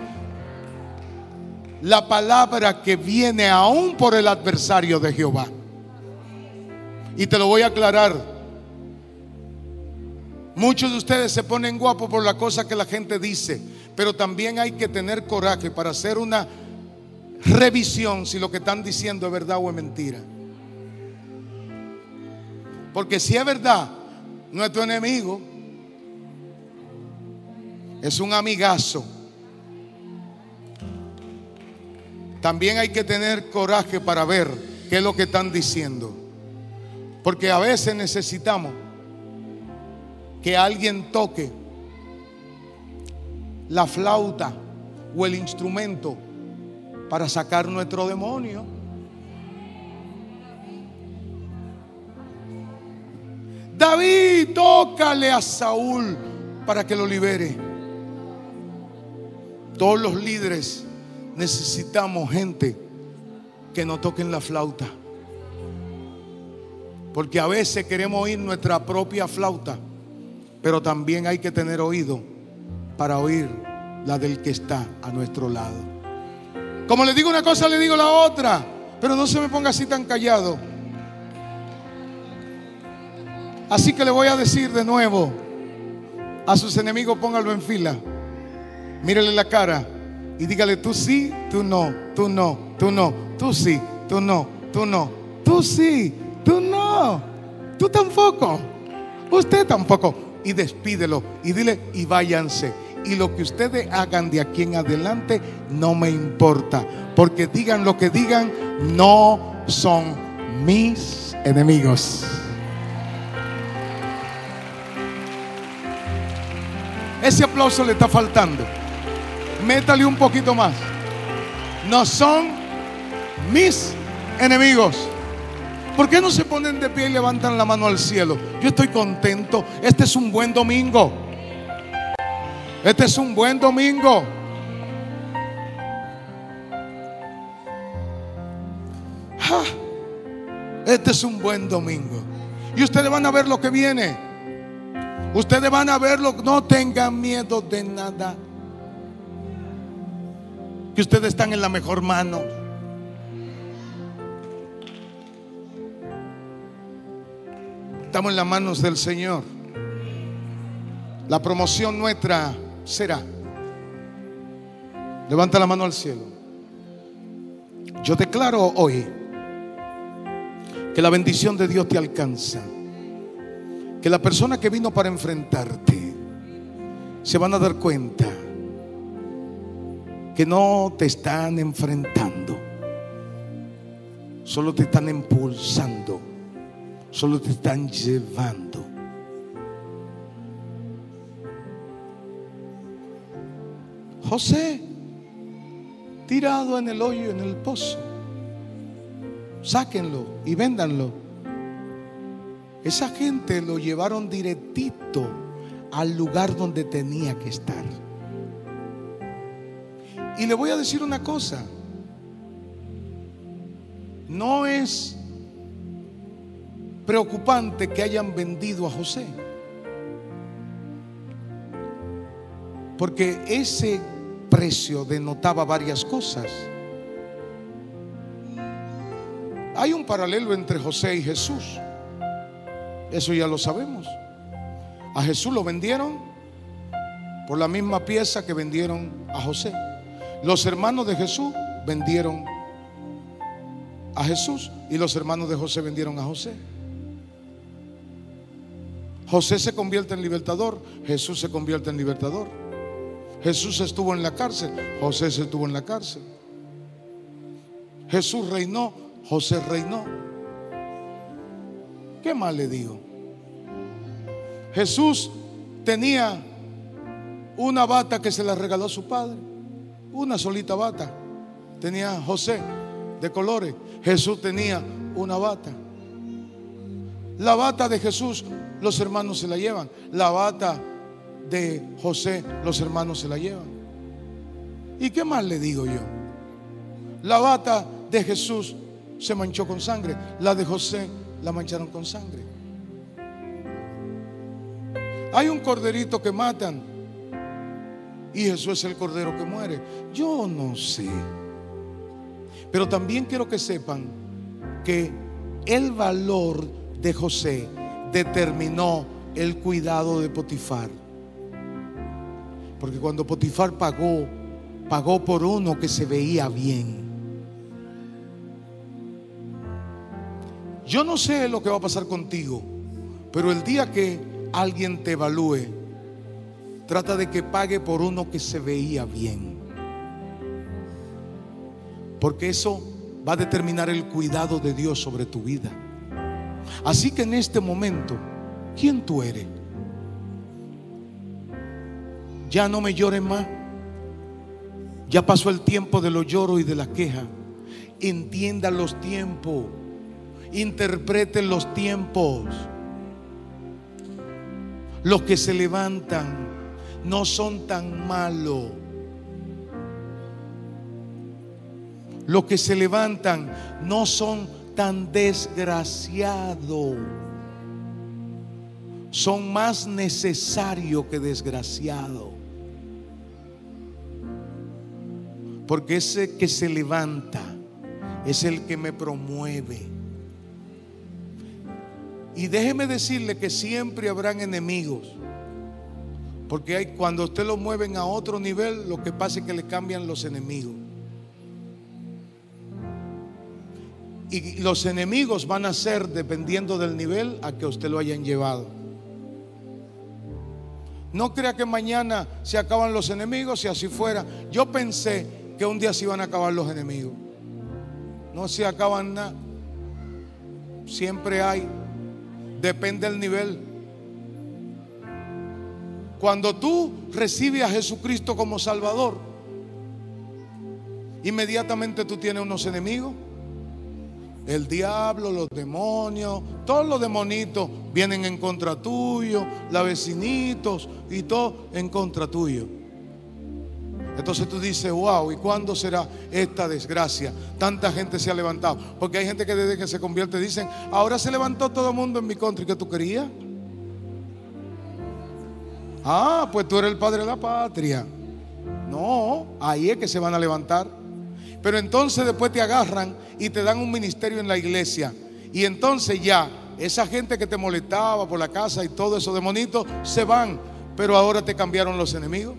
la palabra que viene aún por el adversario de Jehová. Y te lo voy a aclarar. Muchos de ustedes se ponen guapos por la cosa que la gente dice, pero también hay que tener coraje para hacer una revisión si lo que están diciendo es verdad o es mentira. Porque si es verdad, no es tu enemigo, es un amigazo. También hay que tener coraje para ver qué es lo que están diciendo. Porque a veces necesitamos que alguien toque la flauta o el instrumento para sacar nuestro demonio. David, tócale a Saúl para que lo libere. Todos los líderes necesitamos gente que no toquen la flauta. Porque a veces queremos oír nuestra propia flauta, pero también hay que tener oído para oír la del que está a nuestro lado. Como le digo una cosa, le digo la otra, pero no se me ponga así tan callado. Así que le voy a decir de nuevo a sus enemigos, póngalo en fila. Mírele la cara y dígale, tú sí, tú no, tú no, tú no, tú sí, tú no, tú no, tú sí, tú no, tú tampoco, usted tampoco. Y despídelo y dile, y váyanse. Y lo que ustedes hagan de aquí en adelante no me importa. Porque digan lo que digan, no son mis enemigos. Ese aplauso le está faltando. Métale un poquito más. No son mis enemigos. ¿Por qué no se ponen de pie y levantan la mano al cielo? Yo estoy contento. Este es un buen domingo. Este es un buen domingo. Este es un buen domingo. Y ustedes van a ver lo que viene. Ustedes van a verlo. No tengan miedo de nada. Que ustedes están en la mejor mano. Estamos en las manos del Señor. La promoción nuestra será. Levanta la mano al cielo. Yo declaro hoy que la bendición de Dios te alcanza. Que la persona que vino para enfrentarte se van a dar cuenta que no te están enfrentando, solo te están impulsando, solo te están llevando. José, tirado en el hoyo, en el pozo, sáquenlo y véndanlo. Esa gente lo llevaron directito al lugar donde tenía que estar. Y le voy a decir una cosa. No es preocupante que hayan vendido a José. Porque ese precio denotaba varias cosas. Hay un paralelo entre José y Jesús. Eso ya lo sabemos. A Jesús lo vendieron por la misma pieza que vendieron a José. Los hermanos de Jesús vendieron a Jesús y los hermanos de José vendieron a José. José se convierte en libertador, Jesús se convierte en libertador. Jesús estuvo en la cárcel, José se estuvo en la cárcel. Jesús reinó, José reinó. ¿Qué más le digo? Jesús tenía una bata que se la regaló su padre, una solita bata. Tenía José de colores, Jesús tenía una bata. La bata de Jesús los hermanos se la llevan, la bata de José los hermanos se la llevan. ¿Y qué más le digo yo? La bata de Jesús se manchó con sangre, la de José la mancharon con sangre. Hay un corderito que matan y Jesús es el cordero que muere. Yo no sé. Pero también quiero que sepan que el valor de José determinó el cuidado de Potifar. Porque cuando Potifar pagó, pagó por uno que se veía bien. Yo no sé lo que va a pasar contigo, pero el día que alguien te evalúe, trata de que pague por uno que se veía bien. Porque eso va a determinar el cuidado de Dios sobre tu vida. Así que en este momento, ¿quién tú eres? Ya no me llores más. Ya pasó el tiempo de los lloros y de la queja. Entienda los tiempos. Interpreten los tiempos. Los que se levantan no son tan malos. los que se levantan no son tan desgraciados. Son más necesarios que desgraciados. Porque ese que se levanta es el que me promueve. Y déjeme decirle que siempre habrán enemigos. Porque hay, cuando usted lo mueven a otro nivel, lo que pasa es que le cambian los enemigos. Y los enemigos van a ser dependiendo del nivel a que usted lo hayan llevado. No crea que mañana se acaban los enemigos, si así fuera. Yo pensé que un día se iban a acabar los enemigos. No se acaban nada. Siempre hay. Depende del nivel. Cuando tú recibes a Jesucristo como Salvador, inmediatamente tú tienes unos enemigos. El diablo, los demonios, todos los demonitos vienen en contra tuyo, los vecinitos y todo en contra tuyo. Entonces tú dices, wow, ¿y cuándo será esta desgracia? Tanta gente se ha levantado. Porque hay gente que desde que se convierte dicen, ahora se levantó todo el mundo en mi contra. ¿Y qué tú querías? Ah, pues tú eres el padre de la patria. No, ahí es que se van a levantar. Pero entonces después te agarran y te dan un ministerio en la iglesia. Y entonces ya, esa gente que te molestaba por la casa y todo eso demonitos se van. Pero ahora te cambiaron los enemigos.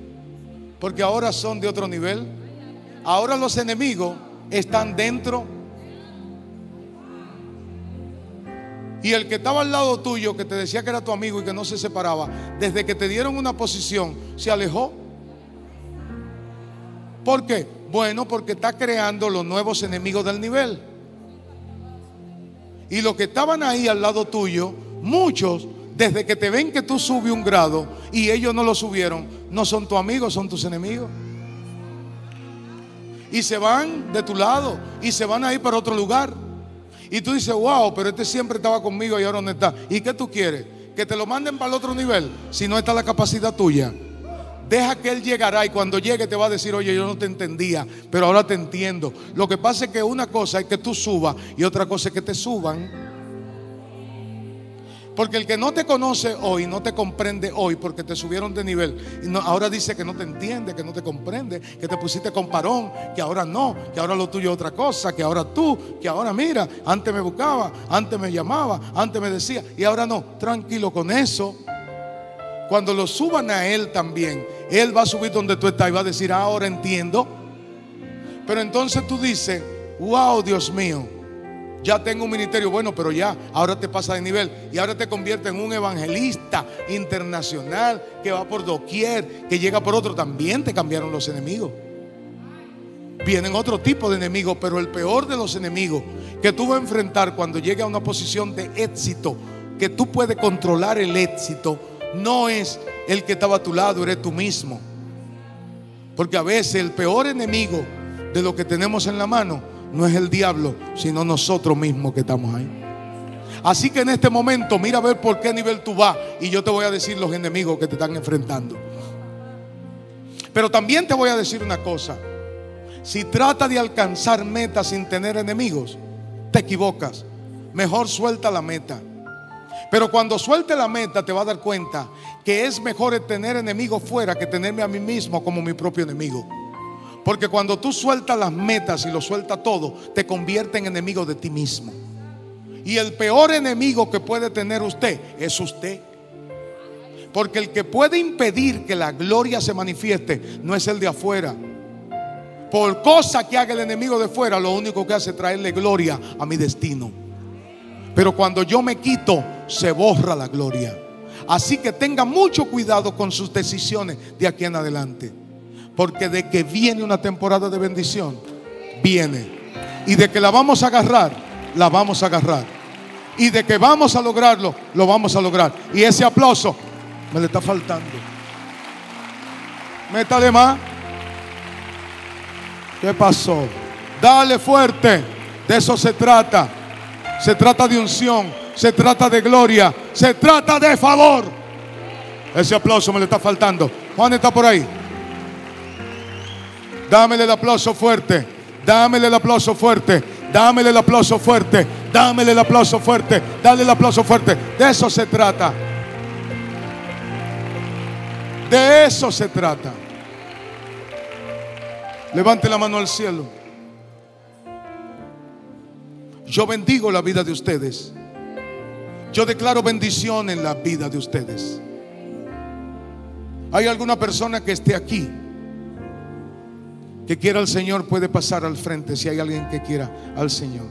Porque ahora son de otro nivel. Ahora los enemigos están dentro. Y el que estaba al lado tuyo, que te decía que era tu amigo y que no se separaba, desde que te dieron una posición, se alejó. ¿Por qué? Bueno, porque está creando los nuevos enemigos del nivel. Y los que estaban ahí al lado tuyo, muchos, desde que te ven que tú subes un grado y ellos no lo subieron, no son tus amigos, son tus enemigos. Y se van de tu lado y se van a ir para otro lugar. Y tú dices, wow, pero este siempre estaba conmigo y ahora no está. ¿Y qué tú quieres? Que te lo manden para el otro nivel si no está la capacidad tuya. Deja que Él llegará y cuando llegue te va a decir, oye, yo no te entendía, pero ahora te entiendo. Lo que pasa es que una cosa es que tú subas y otra cosa es que te suban. Porque el que no te conoce hoy, no te comprende hoy porque te subieron de nivel. Y no- ahora dice que no te entiende, que no te comprende, que te pusiste con parón, que ahora no, que ahora lo tuyo es otra cosa, que ahora tú, que ahora mira, antes me buscaba, antes me llamaba, antes me decía y ahora no. Tranquilo con eso. Cuando lo suban a él también, él va a subir donde tú estás y va a decir, "Ah, ahora entiendo. Pero entonces tú dices, wow, Dios mío, ya tengo un ministerio bueno, pero ya, ahora te pasa de nivel y ahora te convierte en un evangelista internacional que va por doquier, que llega por otro. También te cambiaron los enemigos. Vienen otro tipo de enemigos, pero el peor de los enemigos que tú vas a enfrentar cuando llegue a una posición de éxito, que tú puedes controlar el éxito, no es el que estaba a tu lado, eres tú mismo. Porque a veces el peor enemigo de lo que tenemos en la mano no es el diablo, sino nosotros mismos que estamos ahí. Así que en este momento mira a ver por qué nivel tú vas y yo te voy a decir los enemigos que te están enfrentando. Pero también te voy a decir una cosa. Si trata de alcanzar metas sin tener enemigos, te equivocas. Mejor suelta la meta. Pero cuando suelte la meta te va a dar cuenta que es mejor tener enemigos fuera que tenerme a mí mismo como mi propio enemigo. Porque cuando tú sueltas las metas y lo sueltas todo, te convierte en enemigo de ti mismo. Y el peor enemigo que puede tener usted es usted. Porque el que puede impedir que la gloria se manifieste no es el de afuera. Por cosa que haga el enemigo de fuera, lo único que hace es traerle gloria a mi destino. Pero cuando yo me quito, se borra la gloria. Así que tenga mucho cuidado con sus decisiones de aquí en adelante. Porque de que viene una temporada de bendición, viene. Y de que la vamos a agarrar, la vamos a agarrar. Y de que vamos a lograrlo, lo vamos a lograr. Y ese aplauso me le está faltando. Métale más. ¿Qué pasó? Dale fuerte. De eso se trata. Se trata de unción. Se trata de gloria. Se trata de favor. Ese aplauso me le está faltando. Juan está por ahí. Dámele el aplauso fuerte. Dámele el aplauso fuerte. Dámele el aplauso fuerte. Dámele el aplauso fuerte. Dale el aplauso fuerte. De eso se trata. De eso se trata. Levante la mano al cielo. Yo bendigo la vida de ustedes. Yo declaro bendición en la vida de ustedes. ¿Hay alguna persona que esté aquí que quiera al Señor? Puede pasar al frente si hay alguien que quiera al Señor.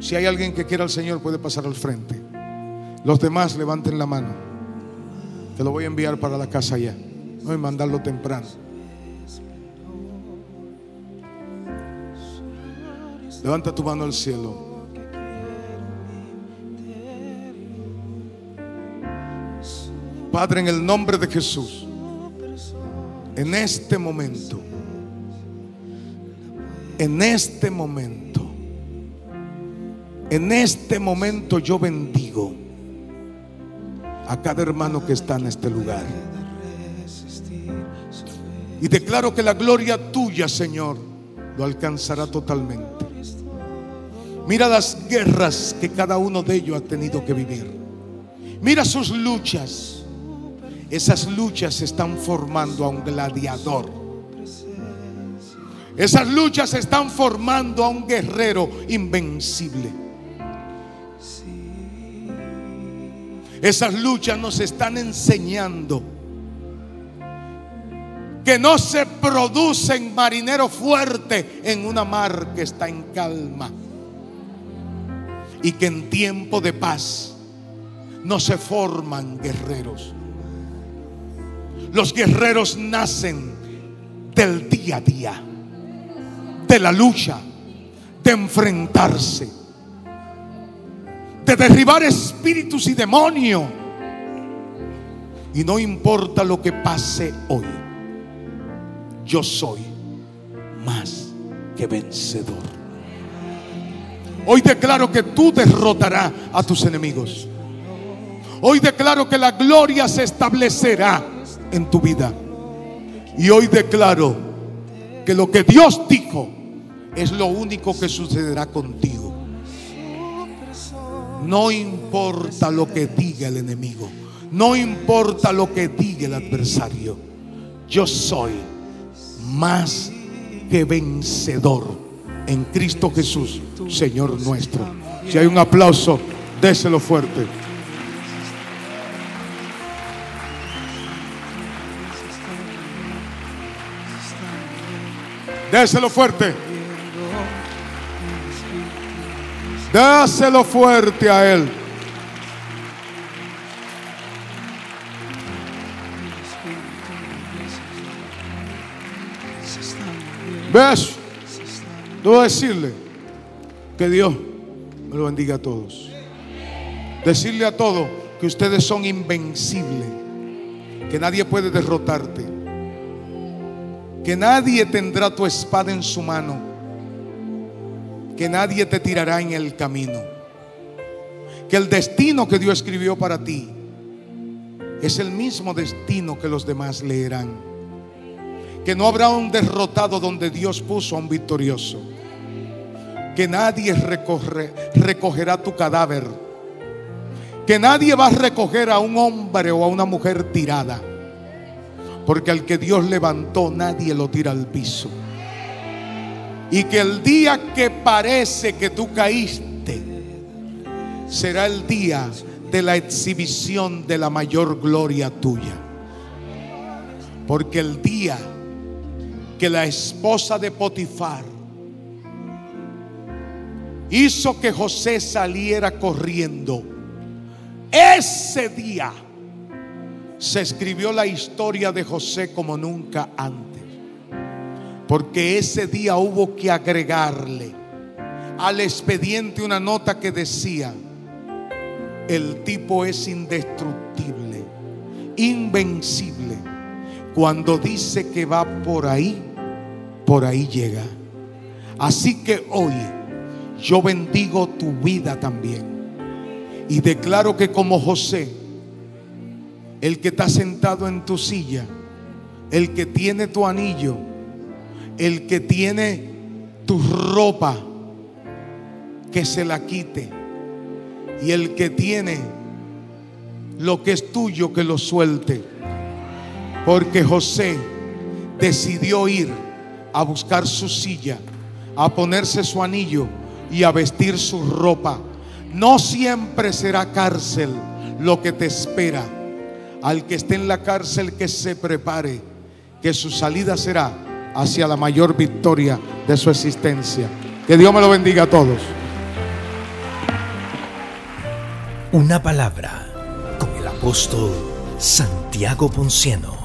Si hay alguien que quiera al Señor, puede pasar al frente. Los demás levanten la mano. Te lo voy a enviar para la casa ya. Voy a mandarlo temprano. Levanta tu mano al cielo. Padre, en el nombre de Jesús, en este momento, en este momento, en este momento yo bendigo a cada hermano que está en este lugar. Y declaro que la gloria tuya, Señor, lo alcanzará totalmente. Mira las guerras que cada uno de ellos ha tenido que vivir. Mira sus luchas. Esas luchas están formando a un gladiador. Esas luchas están formando a un guerrero invencible. Esas luchas nos están enseñando que no se producen marinero fuerte en una mar que está en calma. Y que en tiempo de paz no se forman guerreros. Los guerreros nacen del día a día, de la lucha, de enfrentarse, de derribar espíritus y demonios. Y no importa lo que pase hoy, yo soy más que vencedor. Hoy declaro que tú derrotarás a tus enemigos. Hoy declaro que la gloria se establecerá en tu vida. Y hoy declaro que lo que Dios dijo es lo único que sucederá contigo. No importa lo que diga el enemigo. No importa lo que diga el adversario. Yo soy más que vencedor en Cristo Jesús, Señor nuestro. Si hay un aplauso, déselo fuerte. Déselo fuerte. Dáselo fuerte a Él. Debo decirle que Dios me lo bendiga a todos. Decirle a todos que ustedes son invencibles, que nadie puede derrotarte, que nadie tendrá tu espada en su mano, que nadie te tirará en el camino, que el destino que Dios escribió para ti es el mismo destino que los demás leerán que no habrá un derrotado donde Dios puso a un victorioso. Que nadie recogerá tu cadáver. Que nadie va a recoger a un hombre o a una mujer tirada. Porque al que Dios levantó nadie lo tira al piso. Y que el día que parece que tú caíste será el día de la exhibición de la mayor gloria tuya. Porque el día que la esposa de Potifar hizo que José saliera corriendo. Ese día se escribió la historia de José como nunca antes. Porque ese día hubo que agregarle al expediente una nota que decía, el tipo es indestructible, invencible. Cuando dice que va por ahí, por ahí llega. Así que hoy yo bendigo tu vida también. Y declaro que como José, el que está sentado en tu silla, el que tiene tu anillo, El que tiene tu ropa, que se la quite. Y el que tiene lo que es tuyo, que lo suelte. Porque José decidió ir a buscar su silla, a ponerse su anillo y a vestir su ropa. No siempre será cárcel lo que te espera. Al que esté en la cárcel que se prepare, que su salida será hacia la mayor victoria de su existencia. Que Dios me lo bendiga a todos. Una palabra con el apóstol Santiago Ponciano.